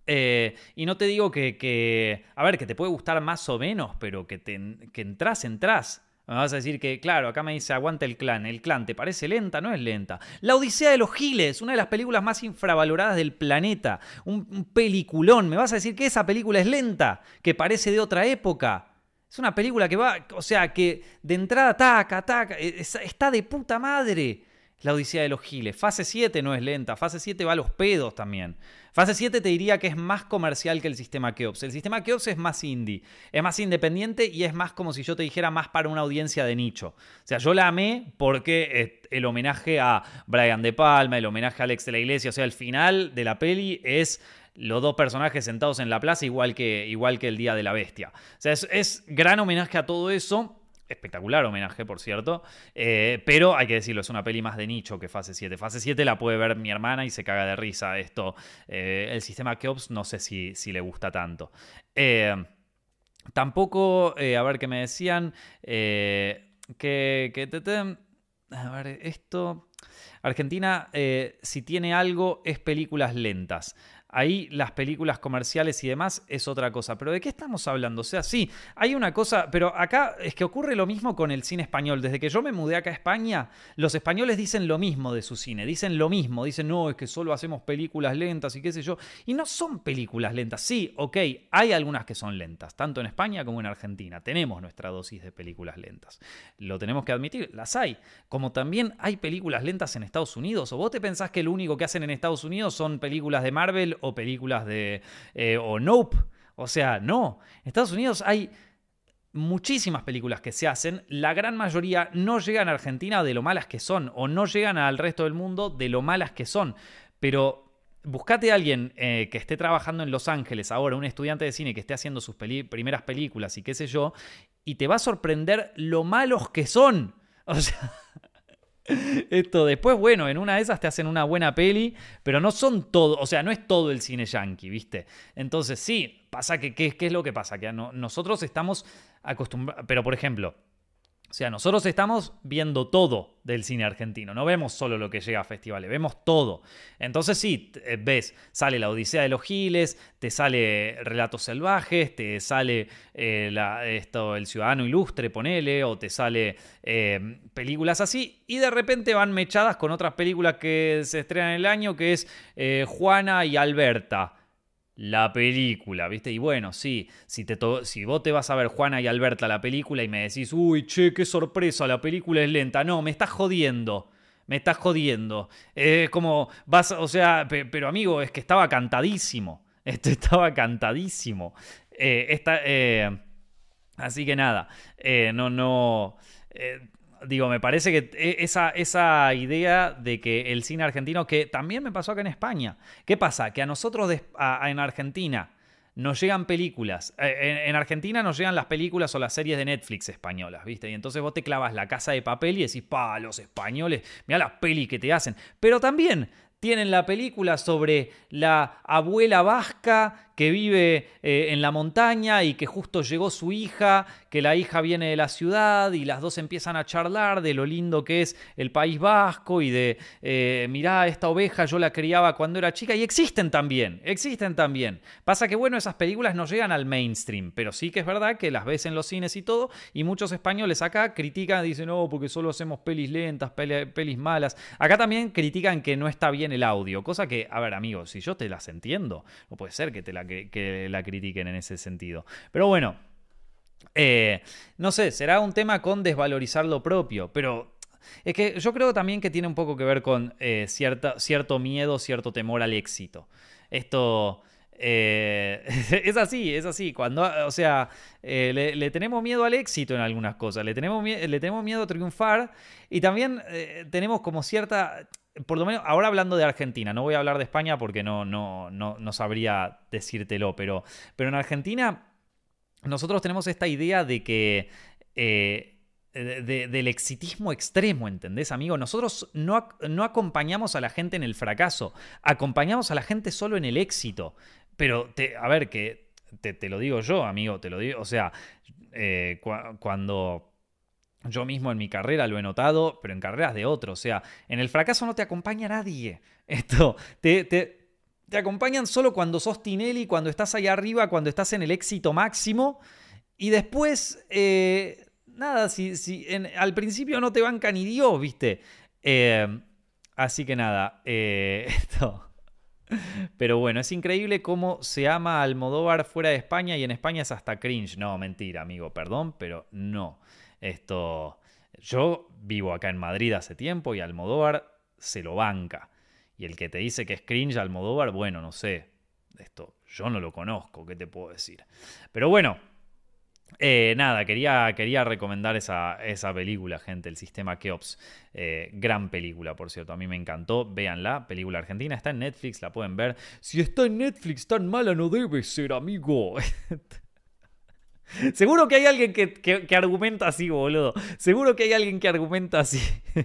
eh, y no te digo que, a ver, que te puede gustar más o menos, pero que, que entras, entras. Me vas a decir que, claro, acá me dice aguanta el clan. El clan, ¿te parece lenta? No es lenta. La Odisea de los Giles, una de las películas más infravaloradas del planeta. Un, peliculón. ¿Me vas a decir que esa película es lenta? Que parece de otra época. Es una película que va, o sea, que de entrada taca, taca, está de puta madre. La Odisea de los Giles. Fase 7 no es lenta, fase 7 va a los pedos también. Fase 7 te diría que es más comercial que el sistema Keops. El sistema Keops es más indie, es más independiente y es más como si yo te dijera más para una audiencia de nicho. O sea, yo la amé porque eh, el homenaje a Brian De Palma, el homenaje a Alex de la Iglesia, o sea, el final de la peli es los dos personajes sentados en la plaza igual que, igual que el Día de la Bestia. O sea, es gran homenaje a todo eso espectacular homenaje, por cierto. Eh, pero hay que decirlo, es una peli más de nicho que Fase 7. Fase 7 la puede ver mi hermana y se caga de risa. Esto, eh, el sistema Keops, no sé si, si le gusta tanto. Eh, tampoco, a ver qué me decían. que. que a ver, esto. Argentina, si tiene algo, es películas lentas. Ahí las películas comerciales y demás es otra cosa. Pero ¿de qué estamos hablando? O sea, sí, hay una cosa, pero acá es que ocurre lo mismo con el cine español. Desde que yo me mudé acá a España, los españoles dicen lo mismo de su cine, dicen lo mismo, dicen, no, es que solo hacemos películas lentas y qué sé yo. Y no son películas lentas. Sí, ok, hay algunas que son lentas, tanto en España como en Argentina. Tenemos nuestra dosis de películas lentas. Lo tenemos que admitir, las hay. Como también hay películas lentas en Estados Unidos. ¿O vos te pensás que lo único que hacen en Estados Unidos son películas de Marvel o películas de... Eh, o Nope. O sea, no. En Estados Unidos hay muchísimas películas que se hacen, la gran mayoría no llegan a Argentina de lo malas que son, o no llegan al resto del mundo de lo malas que son. Pero buscate a alguien eh, que esté trabajando en Los Ángeles ahora, un estudiante de cine que esté haciendo sus primeras películas y qué sé yo, y te va a sorprender lo malos que son. O sea, esto después, bueno, en una de esas te hacen una buena peli, pero no son todo, o sea, no es todo el cine yankee, ¿viste? Entonces, sí, pasa que, ¿qué, es lo que pasa? Que nosotros estamos acostumbrados, pero por ejemplo, O sea, nosotros estamos viendo todo del cine argentino, no vemos solo lo que llega a festivales, vemos todo. Entonces sí, eh, ves, sale La Odisea de los Giles, te sale Relatos Salvajes, te sale eh, esto, El Ciudadano Ilustre, ponele, o te sale eh, películas así, y de repente van mechadas con otras películas que se estrenan en el año, que es Juana y Alberta la película, ¿viste? Y bueno, sí, si, te si vos te vas a ver Juana y Alberta la película y me decís, uy, che, qué sorpresa, la película es lenta. No, me estás jodiendo. Me estás jodiendo. Es como, vas, o sea, pero amigo, es que estaba cantadísimo. Esto estaba cantadísimo. Eh, esta, eh, así que nada, eh, no, no digo, me parece que e, esa, esa idea de que el cine argentino, que también me pasó acá en España, ¿qué pasa? Que a nosotros en Argentina nos llegan películas, eh, en, Argentina nos llegan las películas o las series de Netflix españolas, ¿viste? Y entonces vos te clavas la casa de papel y decís, pa, los españoles, mira las pelis que te hacen. Pero también tienen la película sobre la abuela vasca que vive eh, en la montaña y que justo llegó su hija, que la hija viene de la ciudad y las dos empiezan a charlar de lo lindo que es el País Vasco y de, eh, mirá, esta oveja yo la criaba cuando era chica y existen también, existen también. Pasa que bueno, esas películas no llegan al mainstream, pero sí que es verdad que las ves en los cines y todo y muchos españoles acá critican, dicen, no, porque solo hacemos pelis lentas, pelis malas. Acá también critican que no está bien el audio, cosa que, a ver amigos, si yo te las entiendo, no puede ser que te la que, la critiquen en ese sentido. Pero bueno, eh, no sé, será un tema con desvalorizar lo propio, pero es que yo creo también que tiene un poco que ver con eh, cierto miedo, cierto temor al éxito. Esto... Eh, es así, es así. Cuando, o sea, le, tenemos miedo al éxito en algunas cosas, le tenemos, le tenemos miedo a triunfar y también tenemos como cierta por lo menos ahora hablando de Argentina, no voy a hablar de España porque no, no, no, sabría decírtelo, pero, pero en Argentina nosotros tenemos esta idea de que... Eh, del exitismo extremo, ¿entendés, amigo? Nosotros no, no, acompañamos a la gente en el fracaso, acompañamos a la gente solo en el éxito. Pero, a ver, que te, lo digo yo, amigo, te lo digo, o sea, eh, cuando yo mismo en mi carrera lo he notado, pero en carreras de otros. O sea, en el fracaso no te acompaña nadie. Esto, te, te, te acompañan solo cuando sos Tinelli, cuando estás ahí arriba, cuando estás en el éxito máximo. Y después, eh, nada, si, si al principio no te banca ni Dios, ¿viste? Eh, así que nada, eh, esto. Pero bueno, es increíble cómo se ama Almodóvar fuera de España y en España es hasta cringe. No, mentira, amigo, perdón, pero no. Esto, yo vivo acá en Madrid hace tiempo y Almodóvar se lo banca. Y el que te dice que es cringe Almodóvar, bueno, no sé. Esto, yo no lo conozco, ¿qué te puedo decir? Pero bueno, eh, nada, quería, quería recomendar esa, esa, película, gente, El Sistema Keops. Eh, gran película, por cierto, a mí me encantó. Véanla, película argentina, está en Netflix, la pueden ver. Si está en Netflix, tan mala no debe ser, amigo. Seguro que hay alguien que, argumenta así, boludo. Seguro que hay alguien que argumenta así.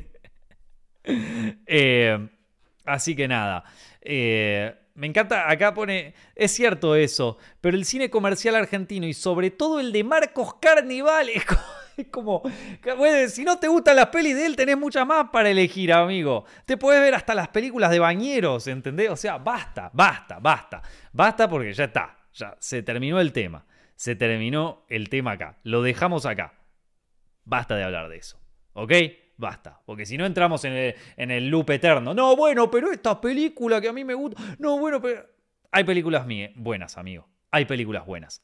Eh, así que nada. Eh, me encanta, acá pone, es cierto eso, pero el cine comercial argentino y sobre todo el de Marcos Carnival es como, si no te gustan las pelis de él, tenés muchas más para elegir, amigo. Te puedes ver hasta las películas de bañeros, ¿entendés? O sea, basta, basta, basta. Basta porque ya está, ya se terminó el tema se terminó el tema acá. Lo dejamos acá. Basta de hablar de eso. ¿Ok? Basta. Porque si no entramos en el, en el loop eterno. No, bueno, pero esta película que a mí me gusta. No, bueno, pero. Hay películas buenas, amigo. Hay películas buenas.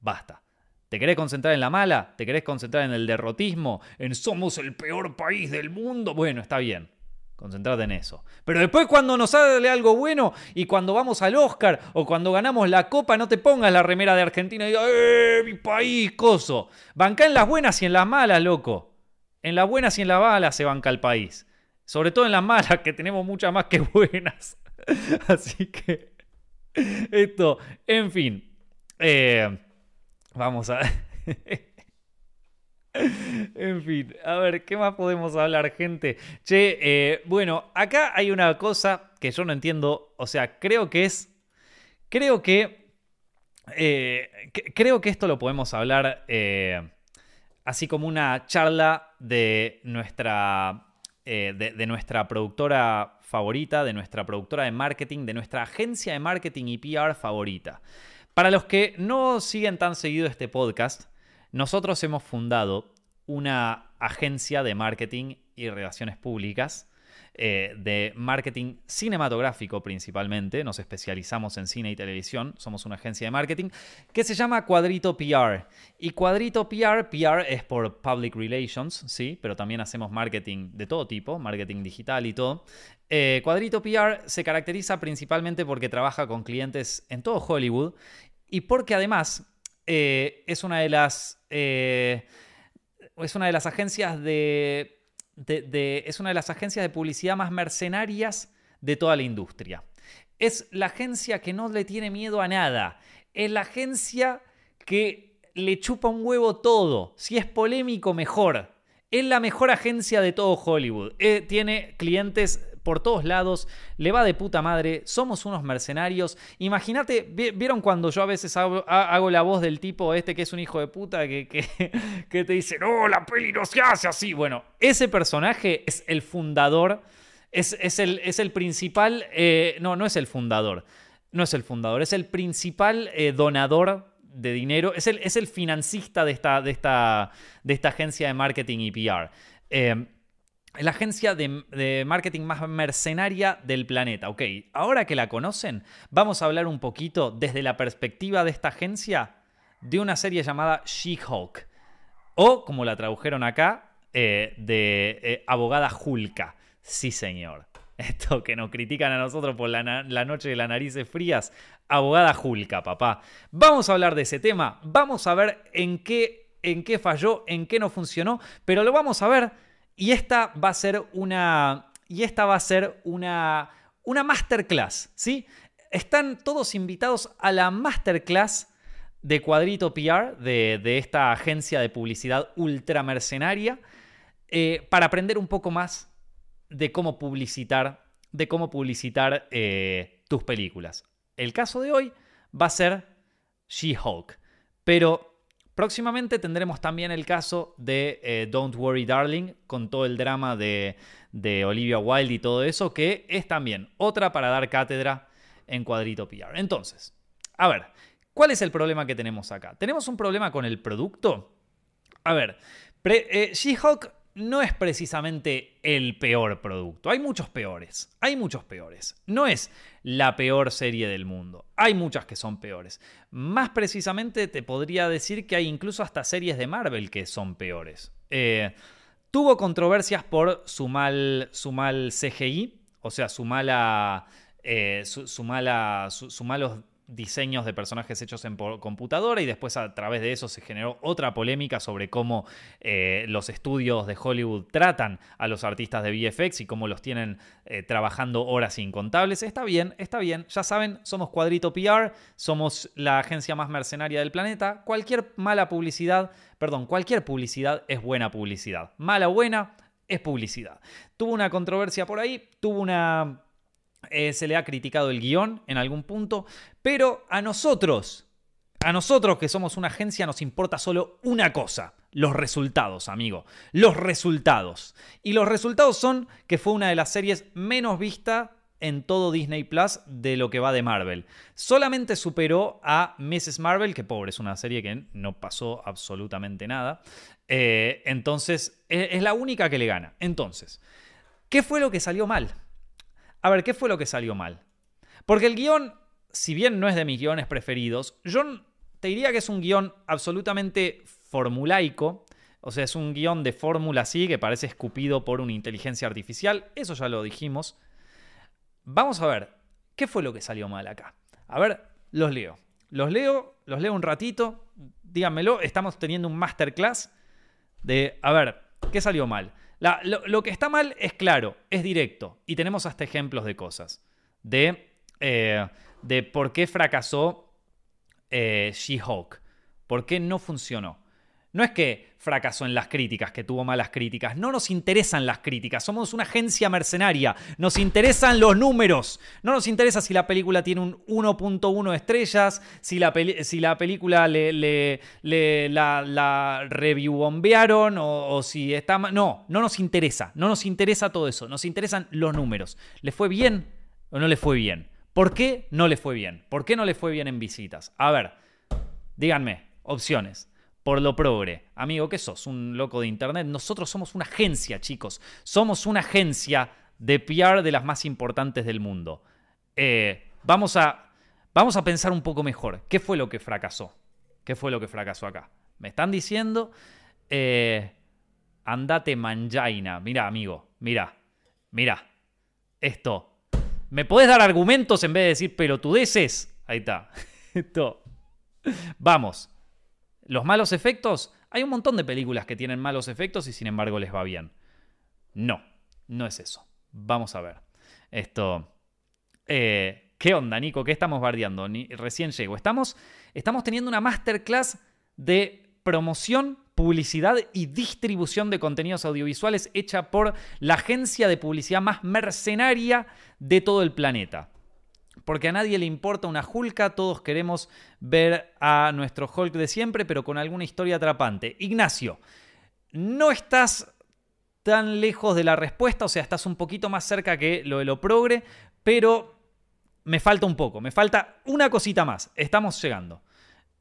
Basta. ¿Te querés concentrar en la mala? ¿Te querés concentrar en el derrotismo? ¿En somos el peor país del mundo? Bueno, está bien. Concentrate en eso. Pero después cuando nos sale algo bueno y cuando vamos al Oscar o cuando ganamos la copa, no te pongas la remera de Argentina y digas, ¡eh, mi país, coso! Banca en las buenas y en las malas, loco. En las buenas y en las malas se banca el país. Sobre todo en las malas, que tenemos muchas más que buenas. Así que, esto, en fin. Eh, vamos a... en fin, a ver, ¿qué más podemos hablar, gente? Che, eh, bueno, acá hay una cosa que yo no entiendo. O sea, creo que es. Creo que. Eh, creo que esto lo podemos hablar. Eh, así como una charla de nuestra, eh, de, nuestra productora favorita, de nuestra productora de marketing, de nuestra agencia de marketing y PR favorita. Para los que no siguen tan seguido este podcast, nosotros hemos fundado una agencia de marketing y relaciones públicas eh, de marketing cinematográfico principalmente, nos especializamos en cine y televisión, somos una agencia de marketing, que se llama Cuadrito PR. Y Cuadrito PR, PR es por Public Relations, sí, pero también hacemos marketing de todo tipo, marketing digital y todo. Eh, Cuadrito PR se caracteriza principalmente porque trabaja con clientes en todo Hollywood y porque además eh, es una de las... es una de las agencias de es una de las agencias de publicidad más mercenarias de toda la industria. Es la agencia que no le tiene miedo a nada. Es la agencia que le chupa un huevo todo. Si es polémico, mejor. Es la mejor agencia de todo Hollywood. Eh, tiene clientes por todos lados, le va de puta madre, somos unos mercenarios. Imagínate, ¿vieron cuando yo a veces hago, la voz del tipo este que es un hijo de puta que, que, te dice, no, la peli no se hace así? Bueno, ese personaje es el fundador, es, el, es el, principal, eh, no, no es el fundador, no es el fundador, es el principal eh, donador de dinero, es el, es el financista de esta, de, esta, de esta agencia de marketing y PR. Eh, es la agencia de, marketing más mercenaria del planeta. Ok, ahora que la conocen, vamos a hablar un poquito desde la perspectiva de esta agencia de una serie llamada She-Hulk. O, como la tradujeron acá, eh, de eh, abogada Julka. Sí, señor. Esto que nos critican a nosotros por la, noche de las narices frías. Abogada Julka, papá. Vamos a hablar de ese tema. Vamos a ver en qué, en qué falló, en qué no funcionó. Pero lo vamos a ver y esta va a ser una. Y esta va a ser una. Una masterclass, ¿sí? Están todos invitados a la masterclass de Cuadrito PR, de, esta agencia de publicidad ultramercenaria, eh, para aprender un poco más de cómo publicitar, de cómo publicitar eh, tus películas. El caso de hoy va a ser She-Hulk. Pero Próximamente tendremos también el caso de eh, Don't Worry Darling, con todo el drama de, Olivia Wilde y todo eso, que es también otra para dar cátedra en cuadrito PR. Entonces, a ver, ¿cuál es el problema que tenemos acá? ¿Tenemos un problema con el producto? A ver, eh, She-Hulk no es precisamente el peor producto. Hay muchos peores. Hay muchos peores. No es la peor serie del mundo. Hay muchas que son peores. Más precisamente te podría decir que hay incluso hasta series de Marvel que son peores. Eh, tuvo controversias por su mal, su mal CGI, o sea, su mala... Eh, su, mala, su malos diseños de personajes hechos en computadora y después a través de eso se generó otra polémica sobre cómo eh, los estudios de Hollywood tratan a los artistas de VFX y cómo los tienen eh, trabajando horas incontables. Está bien, está bien. Ya saben, somos Cuadrito PR, somos la agencia más mercenaria del planeta. Cualquier mala publicidad, perdón, cualquier publicidad es buena publicidad. Mala o buena es publicidad. Tuvo una controversia por ahí, tuvo una eh, se le ha criticado el guion en algún punto, pero a nosotros, a nosotros que somos una agencia, nos importa solo una cosa. Los resultados, amigo. Los resultados. Y los resultados son que fue una de las series menos vistas en todo Disney Plus de lo que va de Marvel. Solamente superó a Mrs. Marvel, que pobre, es una serie que no pasó absolutamente nada. Eh, entonces, e, es la única que le gana. Entonces, ¿qué fue lo que salió mal? A ver, ¿qué fue lo que salió mal? Porque el guion, si bien no es de mis guiones preferidos, yo te diría que es un guion absolutamente formulaico. O sea, es un guion de fórmula así que parece escupido por una inteligencia artificial. Eso ya lo dijimos. Vamos a ver, ¿qué fue lo que salió mal acá? A ver, los leo. Los leo, los leo un ratito. Díganmelo, estamos teniendo un masterclass de, a ver, ¿qué salió mal? lo, que está mal es claro, es directo. Y tenemos hasta ejemplos de cosas. De, eh, de por qué fracasó eh, She-Hulk. ¿Por qué no funcionó? No es que fracasó en las críticas, que tuvo malas críticas. No nos interesan las críticas. Somos una agencia mercenaria. Nos interesan los números. No nos interesa si la película tiene un 1.1 estrellas, si la, si la película le, la, la review bombearon o, o si está... No, no nos interesa. No nos interesa todo eso. Nos interesan los números. ¿Le fue bien o no le fue bien? ¿Por qué no le fue bien? ¿Por qué no le fue bien en visitas? A ver, díganme, opciones por lo progre. Amigo, ¿qué sos? ¿Un loco de internet? Nosotros somos una agencia, chicos. Somos una agencia de PR de las más importantes del mundo. Eh, vamos, a, vamos a pensar un poco mejor. ¿Qué fue lo que fracasó? ¿Qué fue lo que fracasó acá? Me están diciendo, eh, andate manjaina. Mira, amigo, mira, mira. Esto. ¿Me podés dar argumentos en vez de decir pelotudeces? Ahí está. Esto. Vamos. Los malos efectos, hay un montón de películas que tienen malos efectos y sin embargo les va bien. No, no es eso. Vamos a ver. Esto... Eh, ¿Qué onda, Nico? ¿Qué estamos bardeando? recién llego. Estamos, estamos teniendo una masterclass de promoción, publicidad y distribución de contenidos audiovisuales hecha por la agencia de publicidad más mercenaria de todo el planeta porque a nadie le importa una Hulka, todos queremos ver a nuestro Hulk de siempre, pero con alguna historia atrapante. Ignacio, no estás tan lejos de la respuesta, o sea, estás un poquito más cerca que lo de lo progre, pero me falta un poco, me falta una cosita más. Estamos llegando.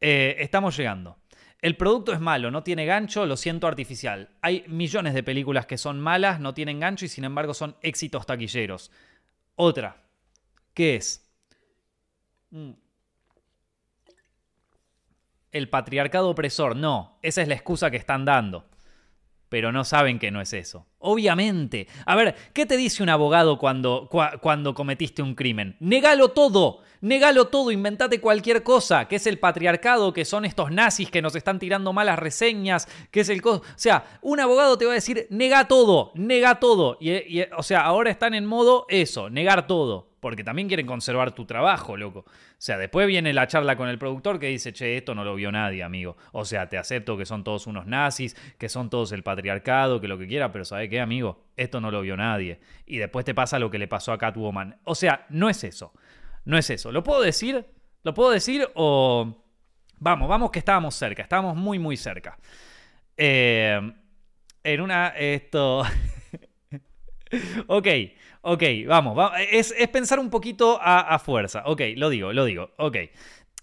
Eh, estamos llegando. El producto es malo, no tiene gancho, lo siento artificial. Hay millones de películas que son malas, no tienen gancho y sin embargo son éxitos taquilleros. Otra, ¿qué es? Mm. El patriarcado opresor, no, esa es la excusa que están dando. Pero no saben que no es eso. Obviamente. A ver, ¿qué te dice un abogado cuando, cuando cometiste un crimen? Negalo todo. Negalo todo, inventate cualquier cosa, que es el patriarcado, que son estos nazis que nos están tirando malas reseñas, que es el... O sea, un abogado te va a decir, nega todo, nega todo. y, o sea, ahora están en modo eso, negar todo porque también quieren conservar tu trabajo, loco. O sea, después viene la charla con el productor que dice, che, esto no lo vio nadie, amigo. O sea, te acepto que son todos unos nazis, que son todos el patriarcado, que lo que quiera, pero ¿sabe qué, amigo? Esto no lo vio nadie. Y después te pasa lo que le pasó a Catwoman. O sea, no es eso. No es eso. ¿Lo puedo decir? ¿Lo puedo decir o... Vamos, vamos que estábamos cerca, estábamos muy, muy cerca. Eh, en una... Esto... ok, ok, vamos, Es, pensar un poquito a, fuerza. Ok, lo digo, lo digo, ok.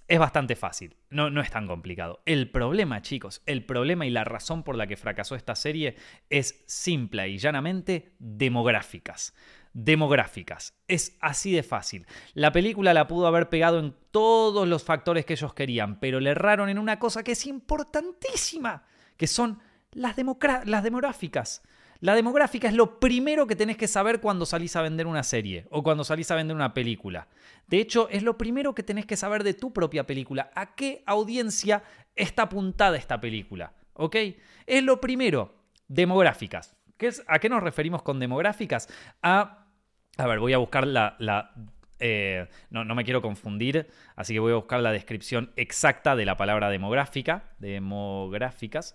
Es bastante fácil, no, no es tan complicado. El problema, chicos, el problema y la razón por la que fracasó esta serie es simple y llanamente demográficas. Demográficas. Es así de fácil. La película la pudo haber pegado en todos los factores que ellos querían, pero le erraron en una cosa que es importantísima, que son las, las demográficas. La demográfica es lo primero que tenés que saber cuando salís a vender una serie o cuando salís a vender una película. De hecho, es lo primero que tenés que saber de tu propia película. ¿A qué audiencia está apuntada esta película? ¿Ok? Es lo primero. Demográficas. ¿Qué es, ¿A qué nos referimos con demográficas? A. A ver, voy a buscar la. Eh, no, me quiero confundir, así que voy a buscar la descripción exacta de la palabra demográfica, demográficas,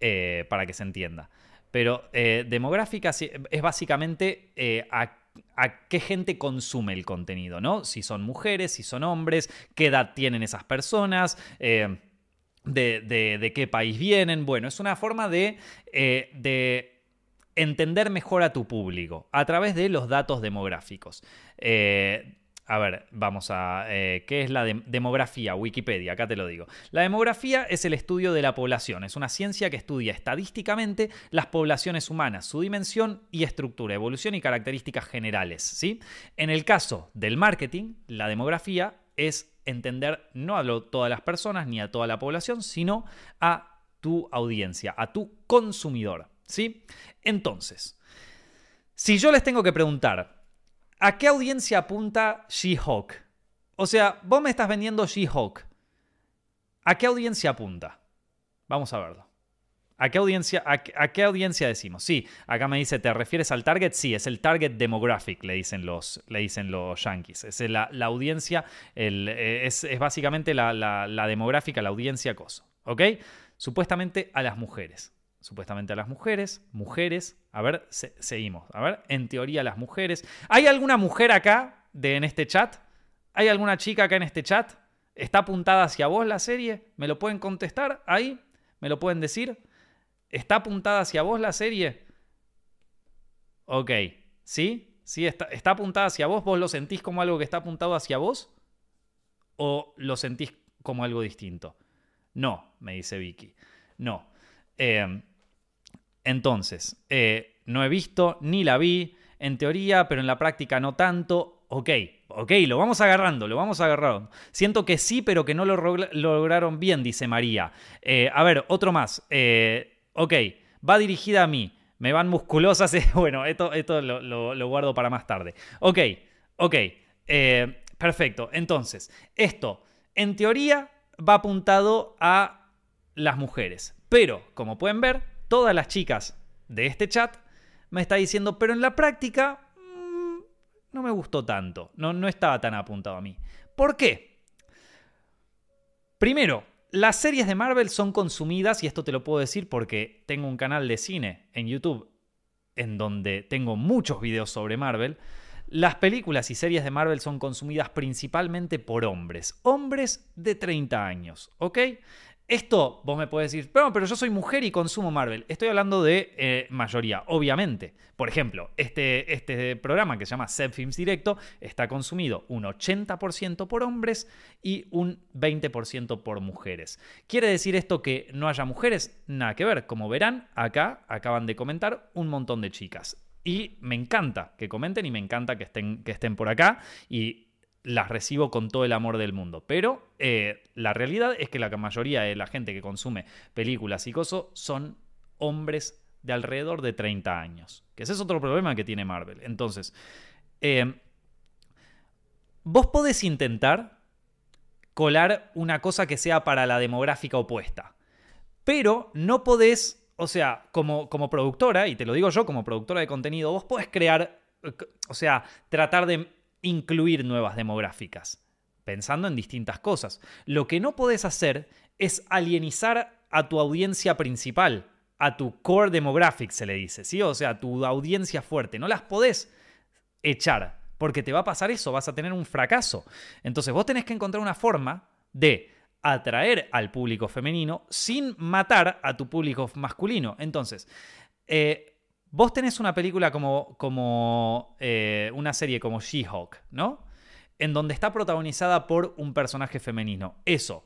eh, para que se entienda. Pero eh, demográfica es básicamente eh, a, qué gente consume el contenido, ¿no? Si son mujeres, si son hombres, qué edad tienen esas personas. Eh, de, qué país vienen. Bueno, es una forma de, de entender mejor a tu público a través de los datos demográficos. A ver, vamos a... Eh, ¿Qué es la demografía? Wikipedia, acá te lo digo. La demografía es el estudio de la población. Es una ciencia que estudia estadísticamente las poblaciones humanas, su dimensión y estructura, evolución y características generales. ¿sí? En el caso del marketing, la demografía es entender no a todas las personas ni a toda la población, sino a tu audiencia, a tu consumidor. ¿Sí? Entonces, si yo les tengo que preguntar, ¿A qué audiencia apunta She-Hulk? O sea, vos me estás vendiendo She-Hulk. ¿A qué audiencia apunta? Vamos a verlo. ¿A qué, audiencia, a, qué audiencia decimos? Sí, acá me dice, ¿te refieres al target? Sí, es el target demographic, le dicen los, le dicen los yankees. Es la, audiencia, eh, es, básicamente la, demográfica, la audiencia cosa. ¿Ok? Supuestamente a las mujeres. Supuestamente a las mujeres, mujeres. A ver, seguimos. A ver, en teoría las mujeres. ¿Hay alguna mujer acá de, en este chat? ¿Hay alguna chica acá en este chat? ¿Está apuntada hacia vos la serie? ¿Me lo pueden contestar ahí? ¿Me lo pueden decir? ¿Está apuntada hacia vos la serie? Ok, ¿sí? ¿Sí? Está, ¿Está apuntada hacia vos? ¿Vos lo sentís como algo que está apuntado hacia vos? ¿O lo sentís como algo distinto? No, me dice Vicky. No. Em, entonces, eh, no he visto ni la vi, en teoría, pero en la práctica no tanto. Ok, ok, lo vamos agarrando, lo vamos agarrando. Siento que sí, pero que no lo lograron bien, dice María. Eh, a ver, otro más. Eh, ok, va dirigida a mí. Me van musculosas. bueno, esto, esto lo, guardo para más tarde. Ok, ok. perfecto. Entonces, esto, en teoría, va apuntado a las mujeres. Pero, como pueden ver, todas las chicas de este chat me está diciendo, pero en la práctica mm, no me gustó tanto, no, no estaba tan apuntado a mí. ¿Por qué? Primero, las series de Marvel son consumidas, y esto te lo puedo decir porque tengo un canal de cine en YouTube en donde tengo muchos videos sobre Marvel. Las películas y series de Marvel son consumidas principalmente por hombres, hombres de 30 años, ¿ok? Esto vos me puedes decir, pero, pero yo soy mujer y consumo Marvel. Estoy hablando de eh, mayoría, obviamente. Por ejemplo, este, este programa que se llama Set Films Directo está consumido un 80% por hombres y un 20% por mujeres. ¿Quiere decir esto que no haya mujeres? Nada que ver. Como verán, acá acaban de comentar un montón de chicas. Y me encanta que comenten y me encanta que estén, que estén por acá. Las recibo con todo el amor del mundo. Pero eh, la realidad es que la mayoría de la gente que consume películas y cosas son hombres de alrededor de 30 años. Que ese es otro problema que tiene Marvel. Entonces, eh, vos podés intentar colar una cosa que sea para la demográfica opuesta. Pero no podés o sea, como, como productora, y te lo digo yo como productora de contenido, vos podés crear, o sea, tratar de incluir nuevas demográficas, pensando en distintas cosas. Lo que no podés hacer es alienizar a tu audiencia principal, a tu core demographic, se le dice, ¿sí? O sea, tu audiencia fuerte. No las podés echar, porque te va a pasar eso, vas a tener un fracaso. Entonces vos tenés que encontrar una forma de atraer al público femenino sin matar a tu público masculino. Entonces, eh, vos tenés una película como, como eh, una serie como She-Hulk, ¿no? En donde está protagonizada por un personaje femenino. Eso,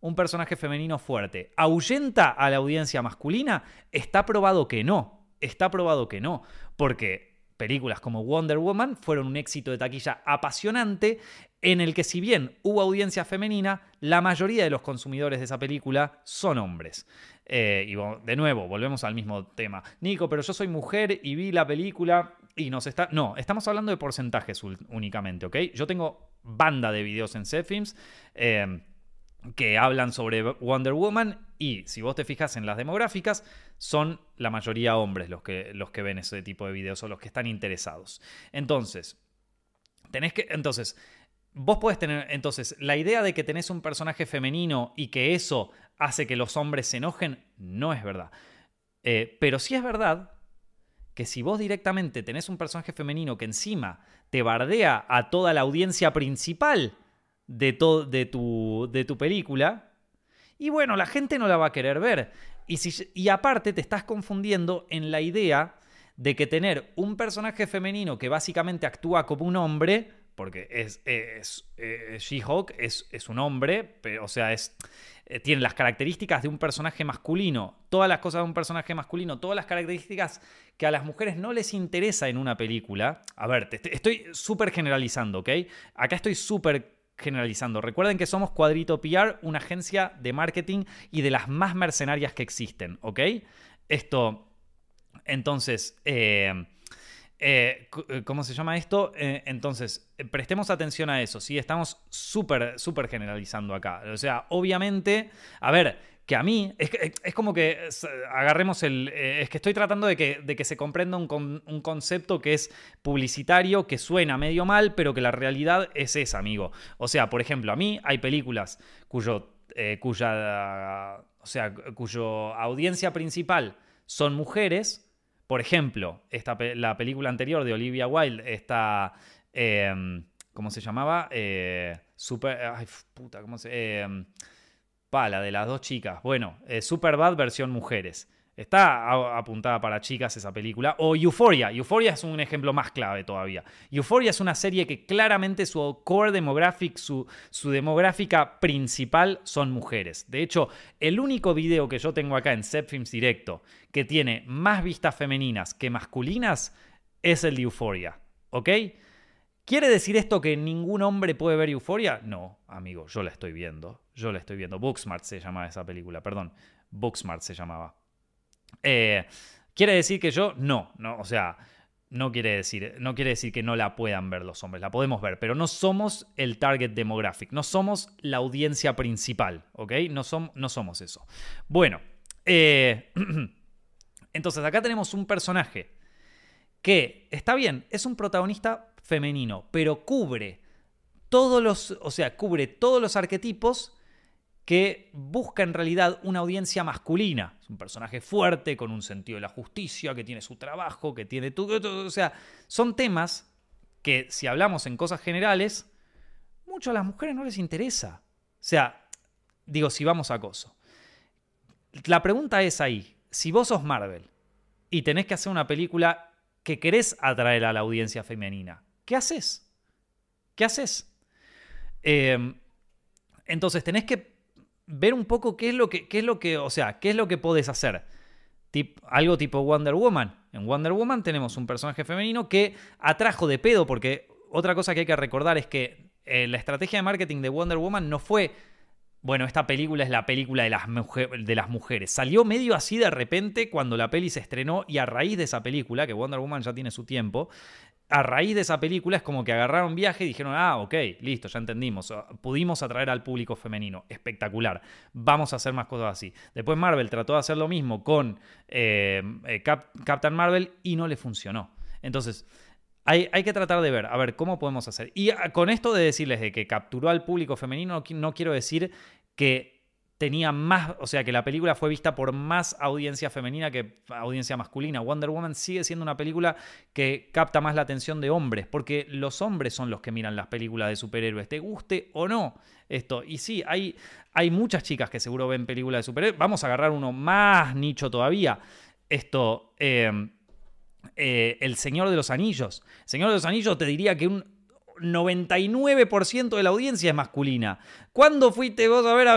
un personaje femenino fuerte, ¿ahuyenta a la audiencia masculina? Está probado que no. Está probado que no. Porque películas como Wonder Woman fueron un éxito de taquilla apasionante en el que si bien hubo audiencia femenina, la mayoría de los consumidores de esa película son hombres. Eh, y de nuevo, volvemos al mismo tema. Nico, pero yo soy mujer y vi la película y nos está... No, estamos hablando de porcentajes únicamente, ¿ok? Yo tengo banda de videos en Setfilms. Eh, que hablan sobre Wonder Woman y si vos te fijas en las demográficas, son la mayoría hombres los que, los que ven ese tipo de videos o los que están interesados. Entonces, tenés que... Entonces, vos podés tener... Entonces, la idea de que tenés un personaje femenino y que eso hace que los hombres se enojen, no es verdad. Eh, pero sí es verdad que si vos directamente tenés un personaje femenino que encima te bardea a toda la audiencia principal, de, de, tu, de tu película. Y bueno, la gente no la va a querer ver. Y, si, y aparte te estás confundiendo en la idea de que tener un personaje femenino que básicamente actúa como un hombre, porque es, es, She-Hulk es, es, un hombre, pero, o sea, es, eh, tiene las características de un personaje masculino, todas las cosas de un personaje masculino, todas las características que a las mujeres no les interesa en una película. A ver, estoy súper generalizando, ¿ok? Acá estoy súper generalizando. Recuerden que somos Cuadrito PR, una agencia de marketing y de las más mercenarias que existen, ¿ok? Esto, entonces, eh, eh, eh, ¿cómo se llama esto? entonces, prestemos atención a eso, ¿sí? Estamos súper, súper generalizando acá. O sea, obviamente, a ver, que a mí es, como que agarremos el... Eh, es que estoy tratando de que, de que se comprenda un, un, concepto que es publicitario, que suena medio mal, pero que la realidad es esa, amigo. O sea, por ejemplo, a mí hay películas cuyo, eh, cuya... o sea, cuyo audiencia principal son mujeres, por ejemplo, esta, la película anterior de Olivia Wilde, esta, em, ¿cómo se llamaba? Eh, super, ay, puta, ¿cómo se...? Eh, la de las dos chicas. Bueno, eh, Super Bad versión mujeres. Está apuntada para chicas esa película. O Euphoria. Euphoria es un ejemplo más clave todavía. Euphoria es una serie que claramente su core demographic, su, su demográfica principal son mujeres. De hecho, el único video que yo tengo acá en Films Directo que tiene más vistas femeninas que masculinas es el de Euphoria. ¿Ok? ¿Quiere decir esto que ningún hombre puede ver Euphoria? No, amigo, yo la estoy viendo. Yo la estoy viendo. Booksmart se llamaba esa película, perdón. Booksmart se llamaba. Eh, ¿Quiere decir que yo? No, no, o sea, no quiere, decir, no quiere decir que no la puedan ver los hombres, la podemos ver, pero no somos el target demographic, no somos la audiencia principal, ¿ok? No, no somos eso. Bueno, eh, entonces acá tenemos un personaje que, está bien, es un protagonista femenino, pero cubre todos los, o sea, cubre todos los arquetipos que busca en realidad una audiencia masculina. Es un personaje fuerte, con un sentido de la justicia, que tiene su trabajo, que tiene todo. O sea, son temas que si hablamos en cosas generales, mucho a las mujeres no les interesa. O sea, digo, si vamos a acoso. La pregunta es ahí, si vos sos Marvel y tenés que hacer una película que querés atraer a la audiencia femenina, ¿qué haces? ¿Qué haces? Eh, entonces tenés que ver un poco qué es lo que, qué es lo que, o sea, qué es lo que podés hacer. algo tipo Wonder Woman. En Wonder Woman tenemos un personaje femenino que atrajo de pedo, porque otra cosa que hay que recordar es que eh, la estrategia de marketing de Wonder Woman no fue, bueno, esta película es la película de las, de las mujeres. Salió medio así de repente cuando la peli se estrenó y a raíz de esa película, que Wonder Woman ya tiene su tiempo, a raíz de esa película es como que agarraron viaje y dijeron, ah, ok, listo, ya entendimos, pudimos atraer al público femenino, espectacular, vamos a hacer más cosas así. Después Marvel trató de hacer lo mismo con eh, eh, Captain Marvel y no le funcionó. Entonces, hay, hay, que tratar de ver, a ver, cómo podemos hacer. Y ah, con esto de decirles de que capturó al público femenino, no quiero decir que tenía más, o sea, que la película fue vista por más audiencia femenina que audiencia masculina. Wonder Woman sigue siendo una película que capta más la atención de hombres, porque los hombres son los que miran las películas de superhéroes, te guste o no esto. Y sí, hay, hay muchas chicas que seguro ven películas de superhéroes. Vamos a agarrar uno más nicho todavía. Esto, em, eh, El Señor de los Anillos. El Señor de los Anillos te diría que un 99% de la audiencia es masculina. ¿Cuándo fuiste vos a ver a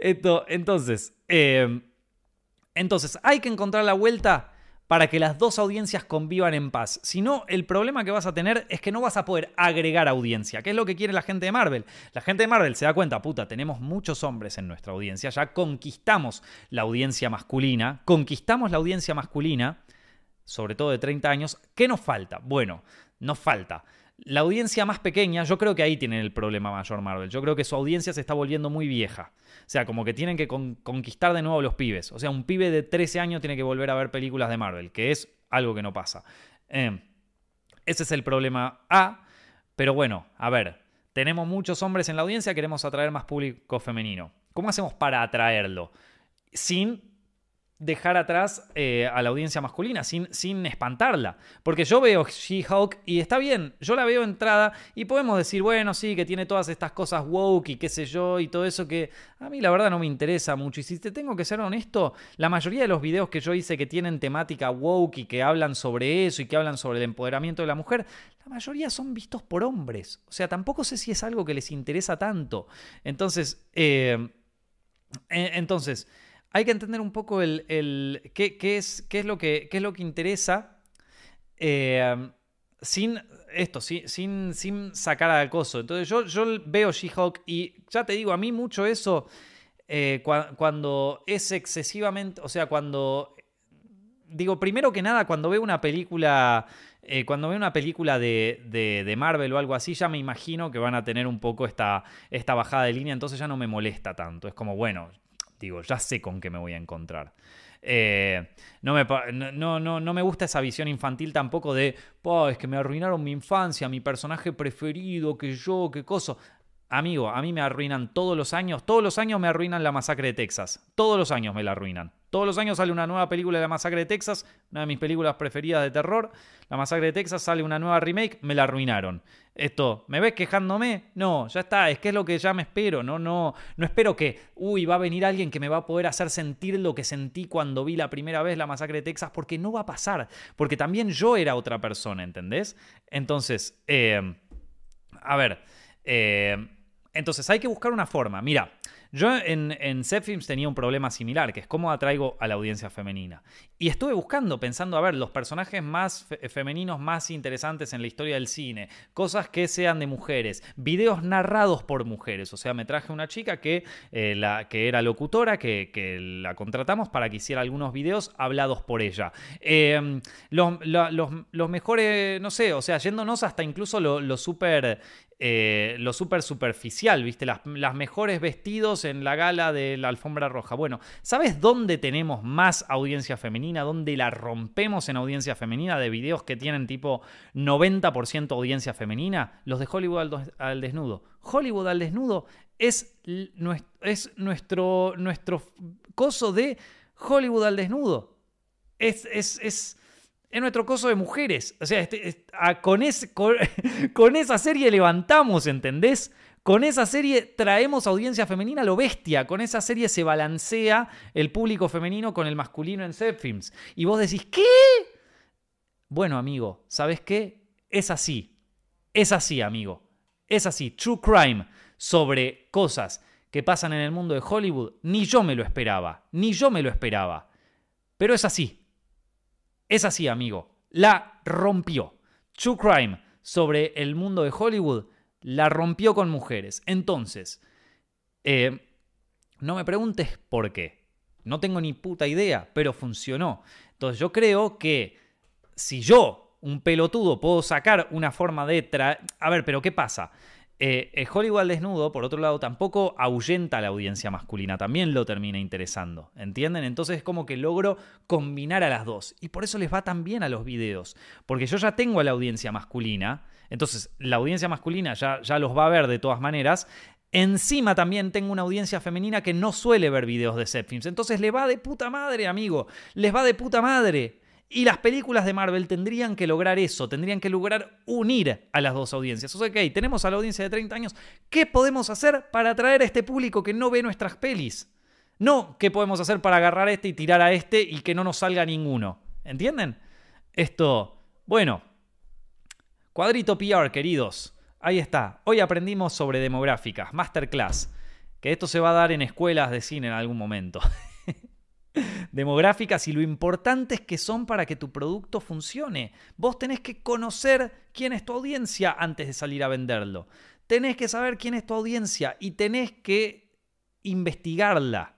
Entonces, em, entonces, hay que encontrar la vuelta para que las dos audiencias convivan en paz. Si no, el problema que vas a tener es que no vas a poder agregar audiencia, que es lo que quiere la gente de Marvel. La gente de Marvel se da cuenta, puta, tenemos muchos hombres en nuestra audiencia, ya conquistamos la audiencia masculina, conquistamos la audiencia masculina, sobre todo de 30 años. ¿Qué nos falta? Bueno, nos falta la audiencia más pequeña, yo creo que ahí tienen el problema mayor Marvel. Yo creo que su audiencia se está volviendo muy vieja. O sea, como que tienen que conquistar de nuevo a los pibes. O sea, un pibe de 13 años tiene que volver a ver películas de Marvel, que es algo que no pasa. Eh, ese es el problema A. Pero bueno, a ver, tenemos muchos hombres en la audiencia, queremos atraer más público femenino. ¿Cómo hacemos para atraerlo? Sin dejar atrás eh, a la audiencia masculina, sin, sin espantarla. Porque yo veo She-Hulk y está bien, yo la veo entrada y podemos decir, bueno, sí, que tiene todas estas cosas woke y qué sé yo y todo eso que a mí la verdad no me interesa mucho. Y si te tengo que ser honesto, la mayoría de los videos que yo hice que tienen temática woke y que hablan sobre eso y que hablan sobre el empoderamiento de la mujer, la mayoría son vistos por hombres. O sea, tampoco sé si es algo que les interesa tanto. Entonces, eh, entonces, hay que entender un poco el, qué, es, qué, es lo que, es lo que interesa eh, sin esto, sin, sin, sacar al acoso. Entonces yo, yo veo She-Hulk y ya te digo, a mí mucho eso, eh, cuando es excesivamente, o sea, cuando... Digo, primero que nada, cuando veo una película eh, cuando veo una película de, de, Marvel o algo así, ya me imagino que van a tener un poco esta, esta bajada de línea, entonces ya no me molesta tanto. Es como, bueno, Digo, ya sé con qué me voy a encontrar. Eh, no, me, no, no, no, me gusta esa visión infantil tampoco de, es que me arruinaron mi infancia, mi personaje preferido, que yo, qué cosa. Amigo, a mí me arruinan todos los años, todos los años me arruinan la masacre de Texas. Todos los años me la arruinan. Todos los años sale una nueva película de la masacre de Texas, una de mis películas preferidas de terror. La masacre de Texas sale una nueva remake, me la arruinaron. Esto, ¿me ves quejándome? No, ya está, es que es lo que ya me espero. No, no, no espero que, uy, va a venir alguien que me va a poder hacer sentir lo que sentí cuando vi la primera vez la masacre de Texas, porque no va a pasar. Porque también yo era otra persona, ¿entendés? Entonces, eh, a ver, eh, entonces hay que buscar una forma. Mira, yo en, en Films tenía un problema similar, que es cómo atraigo a la audiencia femenina. Y estuve buscando, pensando, a ver, los personajes más femeninos más interesantes en la historia del cine, cosas que sean de mujeres, videos narrados por mujeres. O sea, me traje una chica que, eh, la, que era locutora, que, la contratamos para que hiciera algunos videos hablados por ella. Em, los, mejores, no sé, o sea, yéndonos hasta incluso lo, lo súper eh, lo súper superficial, ¿viste? Las, mejores vestidos en la gala de la alfombra roja. Bueno, ¿sabes dónde tenemos más audiencia femenina? ¿Dónde la rompemos en audiencia femenina de videos que tienen tipo 90% audiencia femenina? Los de Hollywood al, desnudo. Hollywood al desnudo es, es nuestro, nuestro coso de Hollywood al desnudo. es, es es nuestro coso de mujeres. O sea, este, con, con, esa serie levantamos, ¿entendés? Con esa serie traemos audiencia femenina a lo bestia. Con esa serie se balancea el público femenino con el masculino en set films. Y vos decís, ¿qué? Bueno, amigo, ¿sabes qué? Es así. Es así, amigo. Es así. True crime sobre cosas que pasan en el mundo de Hollywood, ni yo me lo esperaba. Ni yo me lo esperaba. Pero es así. Es así, amigo. La rompió. True Crime sobre el mundo de Hollywood la rompió con mujeres. Entonces, eh, no me preguntes por qué. No tengo ni puta idea, pero funcionó. Entonces yo creo que si yo, un pelotudo, puedo sacar una forma de... Tra a ver, pero ¿qué pasa? Eh, Hollywood al desnudo, por otro lado, tampoco ahuyenta a la audiencia masculina, también lo termina interesando, ¿entienden? Entonces es como que logro combinar a las dos. Y por eso les va tan bien a los videos, porque yo ya tengo a la audiencia masculina, entonces la audiencia masculina ya, ya los va a ver de todas maneras, Encima también tengo una audiencia femenina que no suele ver videos de set. Entonces le va de puta madre, amigo. Les va de puta madre. Y las películas de Marvel tendrían que lograr eso, tendrían que lograr unir a las dos audiencias. O sea, ok, tenemos a la audiencia de 30 años, ¿qué podemos hacer para atraer a este público que no ve nuestras pelis? No, ¿qué podemos hacer para agarrar a este y tirar a este y que no nos salga ninguno? ¿Entienden? Esto, bueno, cuadrito PR, queridos. Ahí está. Hoy aprendimos sobre demográficas, masterclass. Que esto se va a dar en escuelas de cine en algún momento. demográficas y lo importantes que son para que tu producto funcione. Vos tenés que conocer quién es tu audiencia antes de salir a venderlo. Tenés que saber quién es tu audiencia y tenés que investigarla.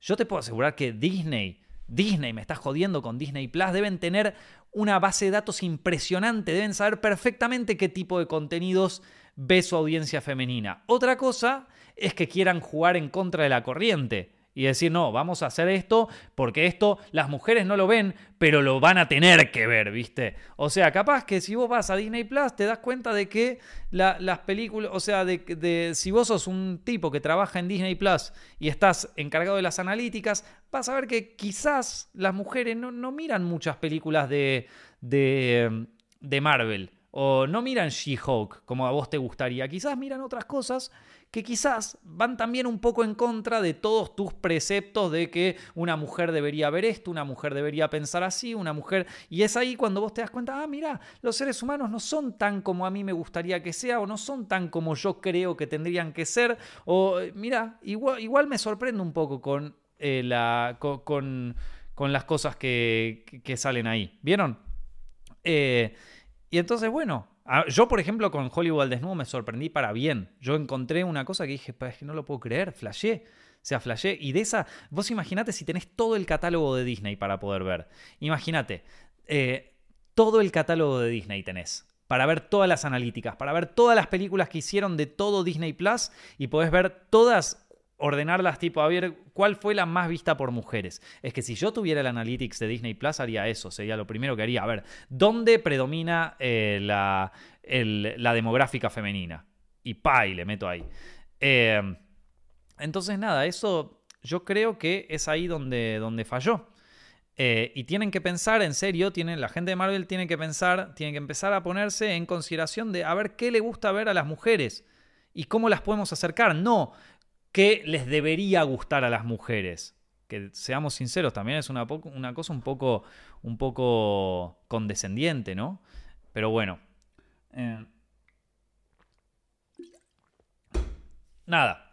Yo te puedo asegurar que Disney, Disney, me estás jodiendo con Disney Plus, deben tener una base de datos impresionante, deben saber perfectamente qué tipo de contenidos ve su audiencia femenina. Otra cosa es que quieran jugar en contra de la corriente y decir, no, vamos a hacer esto porque esto las mujeres no lo ven, pero lo van a tener que ver, ¿viste? O sea, capaz que si vos vas a Disney Plus te das cuenta de que las películas, o sea, de, si vos sos un tipo que trabaja en Disney Plus y estás encargado de las analíticas, vas a ver que quizás las mujeres no, no miran muchas películas de, de, de Marvel. O no miran She-Hulk como a vos te gustaría. Quizás miran otras cosas que quizás van también un poco en contra de todos tus preceptos de que una mujer debería ver esto, una mujer debería pensar así, una mujer... Y es ahí cuando vos te das cuenta, ah, mira, los seres humanos no son tan como a mí me gustaría que sea, o no son tan como yo creo que tendrían que ser, o mira, igual, igual me sorprende un poco con, eh, la, con, con, las cosas que, que salen ahí. ¿Vieron? Eh, y entonces, bueno, yo, por ejemplo, con Hollywood al desnudo me sorprendí para bien. Yo encontré una cosa que dije, es que no lo puedo creer, flashé. O sea, flashé. Y de esa, vos imaginate si tenés todo el catálogo de Disney para poder ver. Imagínate, eh, todo el catálogo de Disney tenés. Para ver todas las analíticas, para ver todas las películas que hicieron de todo Disney Plus y podés ver todas ordenarlas tipo, a ver, ¿cuál fue la más vista por mujeres? Es que si yo tuviera el Analytics de Disney Plus, haría eso, sería lo primero que haría. A ver, ¿dónde predomina eh, la, la demográfica femenina? y pa, y le meto ahí. Eh, entonces, nada, eso yo creo que es ahí donde, donde falló. Eh, y tienen que pensar, en serio, tienen, la gente de Marvel tiene que pensar, tiene que empezar a ponerse en consideración de a ver qué le gusta ver a las mujeres y cómo las podemos acercar. No, qué les debería gustar a las mujeres. Que seamos sinceros, también es una, una cosa un poco, un poco condescendiente, ¿no? Pero bueno. Eh, nada.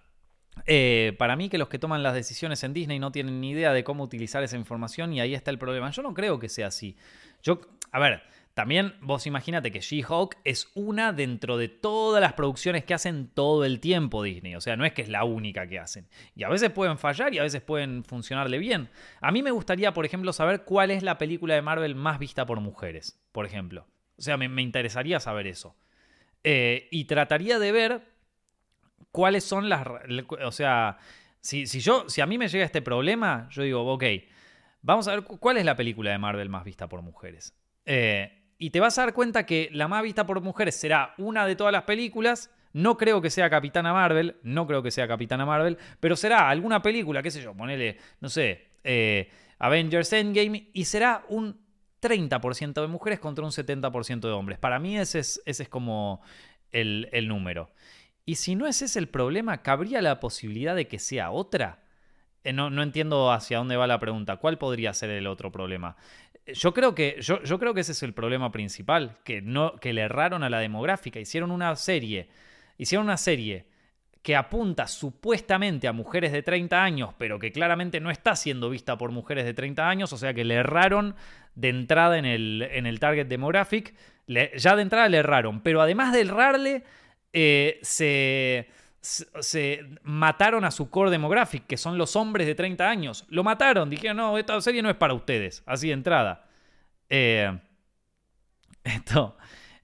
Eh, para mí que los que toman las decisiones en Disney no tienen ni idea de cómo utilizar esa información y ahí está el problema. Yo no creo que sea así. Yo, a ver, también vos imagínate que She-Hulk es una dentro de todas las producciones que hacen todo el tiempo Disney. O sea, no es que es la única que hacen. Y a veces pueden fallar y a veces pueden funcionarle bien. A mí me gustaría, por ejemplo, saber cuál es la película de Marvel más vista por mujeres, por ejemplo. O sea, me, interesaría saber eso. Eh, y trataría de ver cuáles son las... O sea, si, si, yo, si a mí me llega este problema, yo digo, ok, vamos a ver cuál es la película de Marvel más vista por mujeres. Eh, y te vas a dar cuenta que la más vista por mujeres será una de todas las películas. No creo que sea Capitana Marvel, no creo que sea Capitana Marvel, pero será alguna película, qué sé yo, ponele, no sé, eh, Avengers Endgame, y será un 30% de mujeres contra un 70% de hombres. Para mí ese es, ese es como el, el número. Y si no es ese el problema, ¿cabría la posibilidad de que sea otra? Eh, no, no, entiendo hacia dónde va la pregunta. ¿Cuál podría ser el otro problema? Yo creo que, yo, yo, creo que ese es el problema principal, que, no, que le erraron a la demográfica. Hicieron una serie, hicieron una serie que apunta supuestamente a mujeres de 30 años, pero que claramente no está siendo vista por mujeres de 30 años, o sea que le erraron de entrada en el, en el target demographic. ya de entrada le erraron, pero además de errarle eh, se, se, mataron a su core demographic, que son los hombres de 30 años. Lo mataron, dijeron, no, esta serie no es para ustedes, así de entrada. Eh, esto.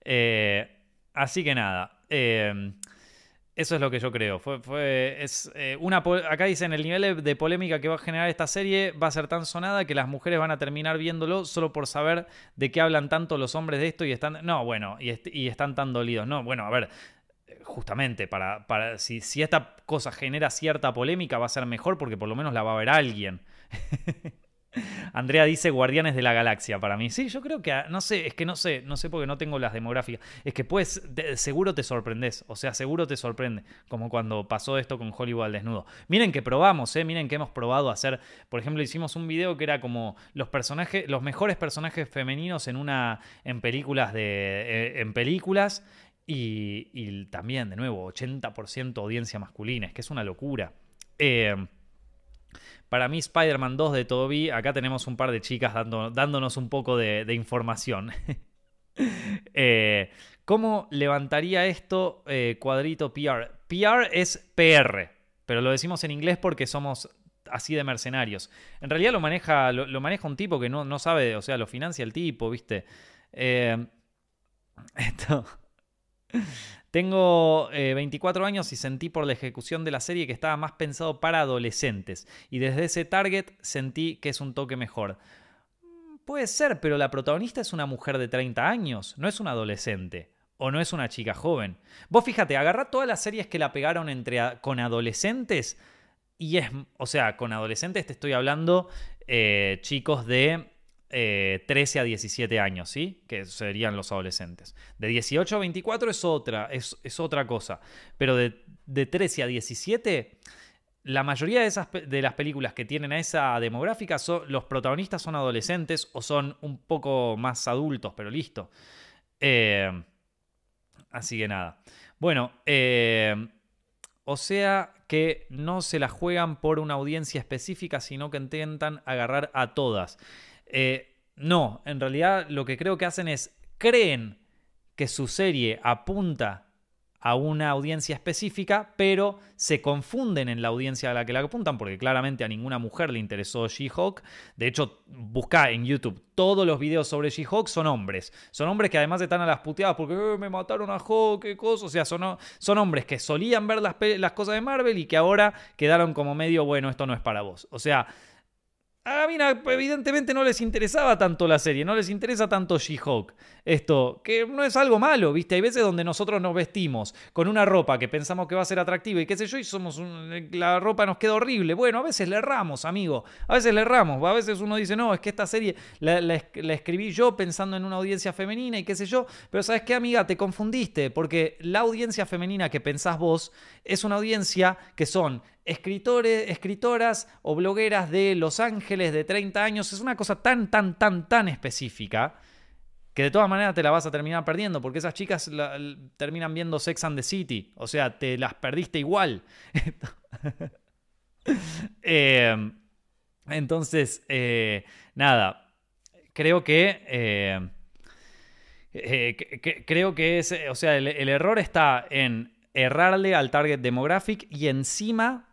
Eh, así que nada. eso es lo que yo creo. Fue, fue es, una, acá dicen, el nivel de polémica que va a generar esta serie va a ser tan sonada que las mujeres van a terminar viéndolo solo por saber de qué hablan tanto los hombres de esto y están... No, bueno, y están tan dolidos. No, bueno, a ver, justamente, para, para si, si, esta cosa genera cierta polémica, va a ser mejor porque por lo menos la va a ver alguien. Andrea dice Guardianes de la Galaxia para mí. Sí, yo creo que, no sé, es que no sé, no sé porque no tengo las demográficas. Es que pues, seguro te sorprendes, o sea, seguro te sorprende, como cuando pasó esto con Hollywood al desnudo. Miren que probamos, ¿eh? miren que hemos probado hacer, por ejemplo, hicimos un video que era como los personajes, los mejores personajes femeninos en una, en películas de, eh, en películas y, también, de nuevo, 80% audiencia masculina, es que es una locura. Eh, para mí, Spider-Man 2 de Toby, acá tenemos un par de chicas dándonos un poco de, información. Eh, ¿Cómo levantaría esto eh, cuadrito PR? PR es PR, pero lo decimos en inglés porque somos así de mercenarios. En realidad lo maneja, lo, maneja un tipo que no, no, sabe, o sea, lo financia el tipo, ¿viste? esto. Tengo 24 eh, años y sentí por la ejecución de la serie que estaba más pensado para adolescentes. Y desde ese target sentí que es un toque mejor. Mm, puede ser, pero la protagonista es una mujer de 30 años, no es una adolescente. O no es una chica joven. Vos fíjate, agarrá todas las series que la pegaron entre con adolescentes. Y es, o sea, con adolescentes te estoy hablando eh, chicos de 13 eh, a 17 años, ¿sí? Que serían los adolescentes. De 18 a 24 es otra, es, otra cosa. Pero de, de, 13 a 17, la mayoría de, esas, de las películas que tienen a esa demográfica, los protagonistas son adolescentes o son un poco más adultos, pero listo. Eh, así que nada. Bueno, eh, o sea que no se la juegan por una audiencia específica, sino que intentan agarrar a todas. Eh, no, en realidad lo que creo que hacen es creen que su serie apunta a una audiencia específica, pero se confunden en la audiencia a la que la apuntan, porque claramente a ninguna mujer le interesó She-Hulk. De hecho, busca en YouTube todos los videos sobre She-Hulk son hombres. Son hombres que además están a las puteadas porque eh, me mataron a Hulk, qué cosa. O sea, son, hombres que solían ver las cosas de Marvel y que ahora quedaron como medio, bueno, esto no es para vos. O sea, a la mina evidentemente no les interesaba tanto la serie, no les interesa tanto She-Hulk. Esto, que no es algo malo, ¿viste? Hay veces donde nosotros nos vestimos con una ropa que pensamos que va a ser atractiva y qué sé yo, y somos la ropa nos queda horrible. Bueno, a veces le erramos, amigo. A veces le erramos. A veces uno dice, no, es que esta serie la escribí yo pensando en una audiencia femenina y qué sé yo. Pero ¿sabes qué, amiga? Te confundiste, porque la audiencia femenina que pensás vos es una audiencia que son escritores, escritoras o blogueras de Los Ángeles de 30 años. Es una cosa tan, tan, tan, tan específica que de todas maneras te la vas a terminar perdiendo, porque esas chicas terminan viendo Sex and the City. O sea, te las perdiste igual. Em, entonces, eh, nada, creo que... Eh, eh, creo que es, o sea, el, error está en errarle al target demographic y encima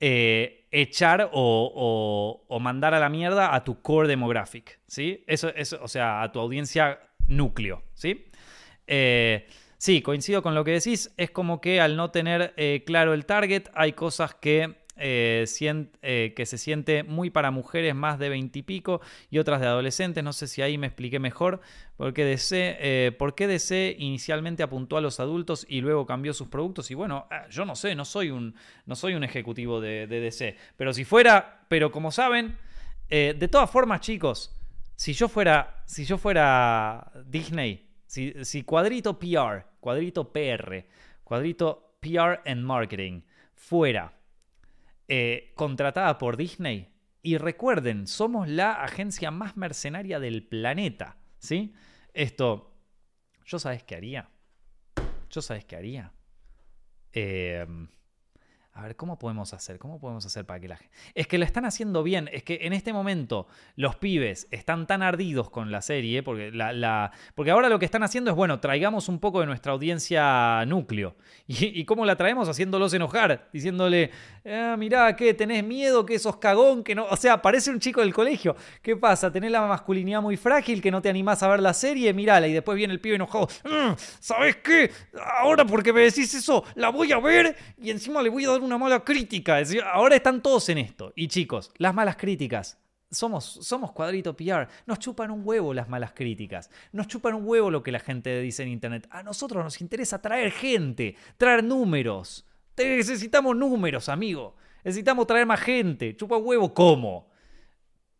eh, echar o, mandar a la mierda a tu core demographic, ¿sí? Eso, eso o sea, a tu audiencia núcleo, ¿sí? Eh, sí, coincido con lo que decís, es como que al no tener eh, claro el target hay cosas que eh, eh, que se siente muy para mujeres más de 20 y otras de adolescentes. No sé si ahí me expliqué mejor. Porque DC, eh, ¿Por qué DC inicialmente apuntó a los adultos y luego cambió sus productos? Y bueno, ah, yo no sé, no soy un, no soy un ejecutivo de, DC. Pero si fuera, pero como saben, de todas formas, chicos, si yo fuera, si yo fuera Disney, si, si cuadrito PR, cuadrito PR, cuadrito PR and Marketing fuera eh, contratada por Disney. Y recuerden, somos la agencia más mercenaria del planeta. ¿Sí? Esto, ¿yo sabes qué haría? ¿Yo sabes qué haría? Eh, a ver, ¿cómo podemos hacer? ¿Cómo podemos hacer para que la gente... Es que lo están haciendo bien. Es que en este momento los pibes están tan ardidos con la serie, porque, la, porque ahora lo que están haciendo es, bueno, traigamos un poco de nuestra audiencia núcleo. ¿Y, cómo la traemos? Haciéndolos enojar, diciéndole, ah, mirá, ¿qué? ¿Tenés miedo? ¿Que sos cagón? que no O sea, parece un chico del colegio. ¿Qué pasa? ¿Tenés la masculinidad muy frágil que no te animás a ver la serie? Mirala. Y después viene el pibe enojado. Mm, ¿Sabes qué? Ahora porque me decís eso, la voy a ver y encima le voy a dar una mala crítica. Ahora están todos en esto. Y chicos, las malas críticas. Somos, somos cuadrito PR. Nos chupan un huevo las malas críticas. Nos chupan un huevo lo que la gente dice en Internet. A nosotros nos interesa traer gente, traer números. Necesitamos números, amigo. Necesitamos traer más gente. Chupa huevo, ¿cómo?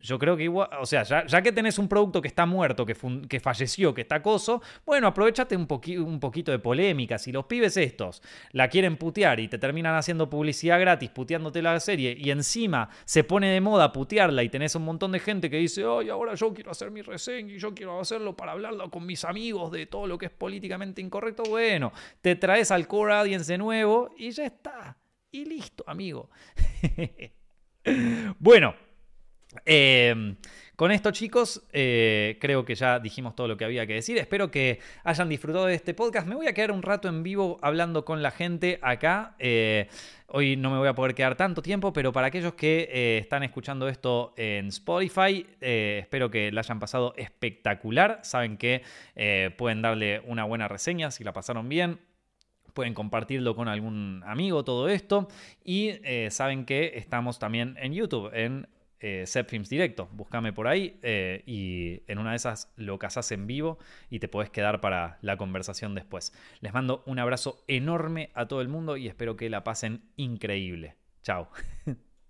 Yo creo que igual, o sea, ya, que tenés un producto que está muerto, que, que falleció, que está acoso, bueno, aprovechate un, un, poquito de polémica. Si los pibes estos la quieren putear y te terminan haciendo publicidad gratis puteándote la serie y encima se pone de moda putearla y tenés un montón de gente que dice, ay, ahora yo quiero hacer mi reseña y yo quiero hacerlo para hablarlo con mis amigos de todo lo que es políticamente incorrecto, bueno, te traes al core audience de nuevo y ya está. Y listo, amigo. bueno. Em, con esto, chicos, eh, creo que ya dijimos todo lo que había que decir. Espero que hayan disfrutado de este podcast. Me voy a quedar un rato en vivo hablando con la gente acá. Eh, hoy no me voy a poder quedar tanto tiempo, pero para aquellos que eh, están escuchando esto en Spotify, espero que la hayan pasado espectacular. Saben que pueden darle una buena reseña si la pasaron bien pueden compartirlo con algún amigo todo esto y saben que estamos también en YouTube en eh, Directo. Búscame por ahí eh, y en una de esas lo casas en vivo y te puedes quedar para la conversación después. Les mando un abrazo enorme a todo el mundo y espero que la pasen increíble. Chao.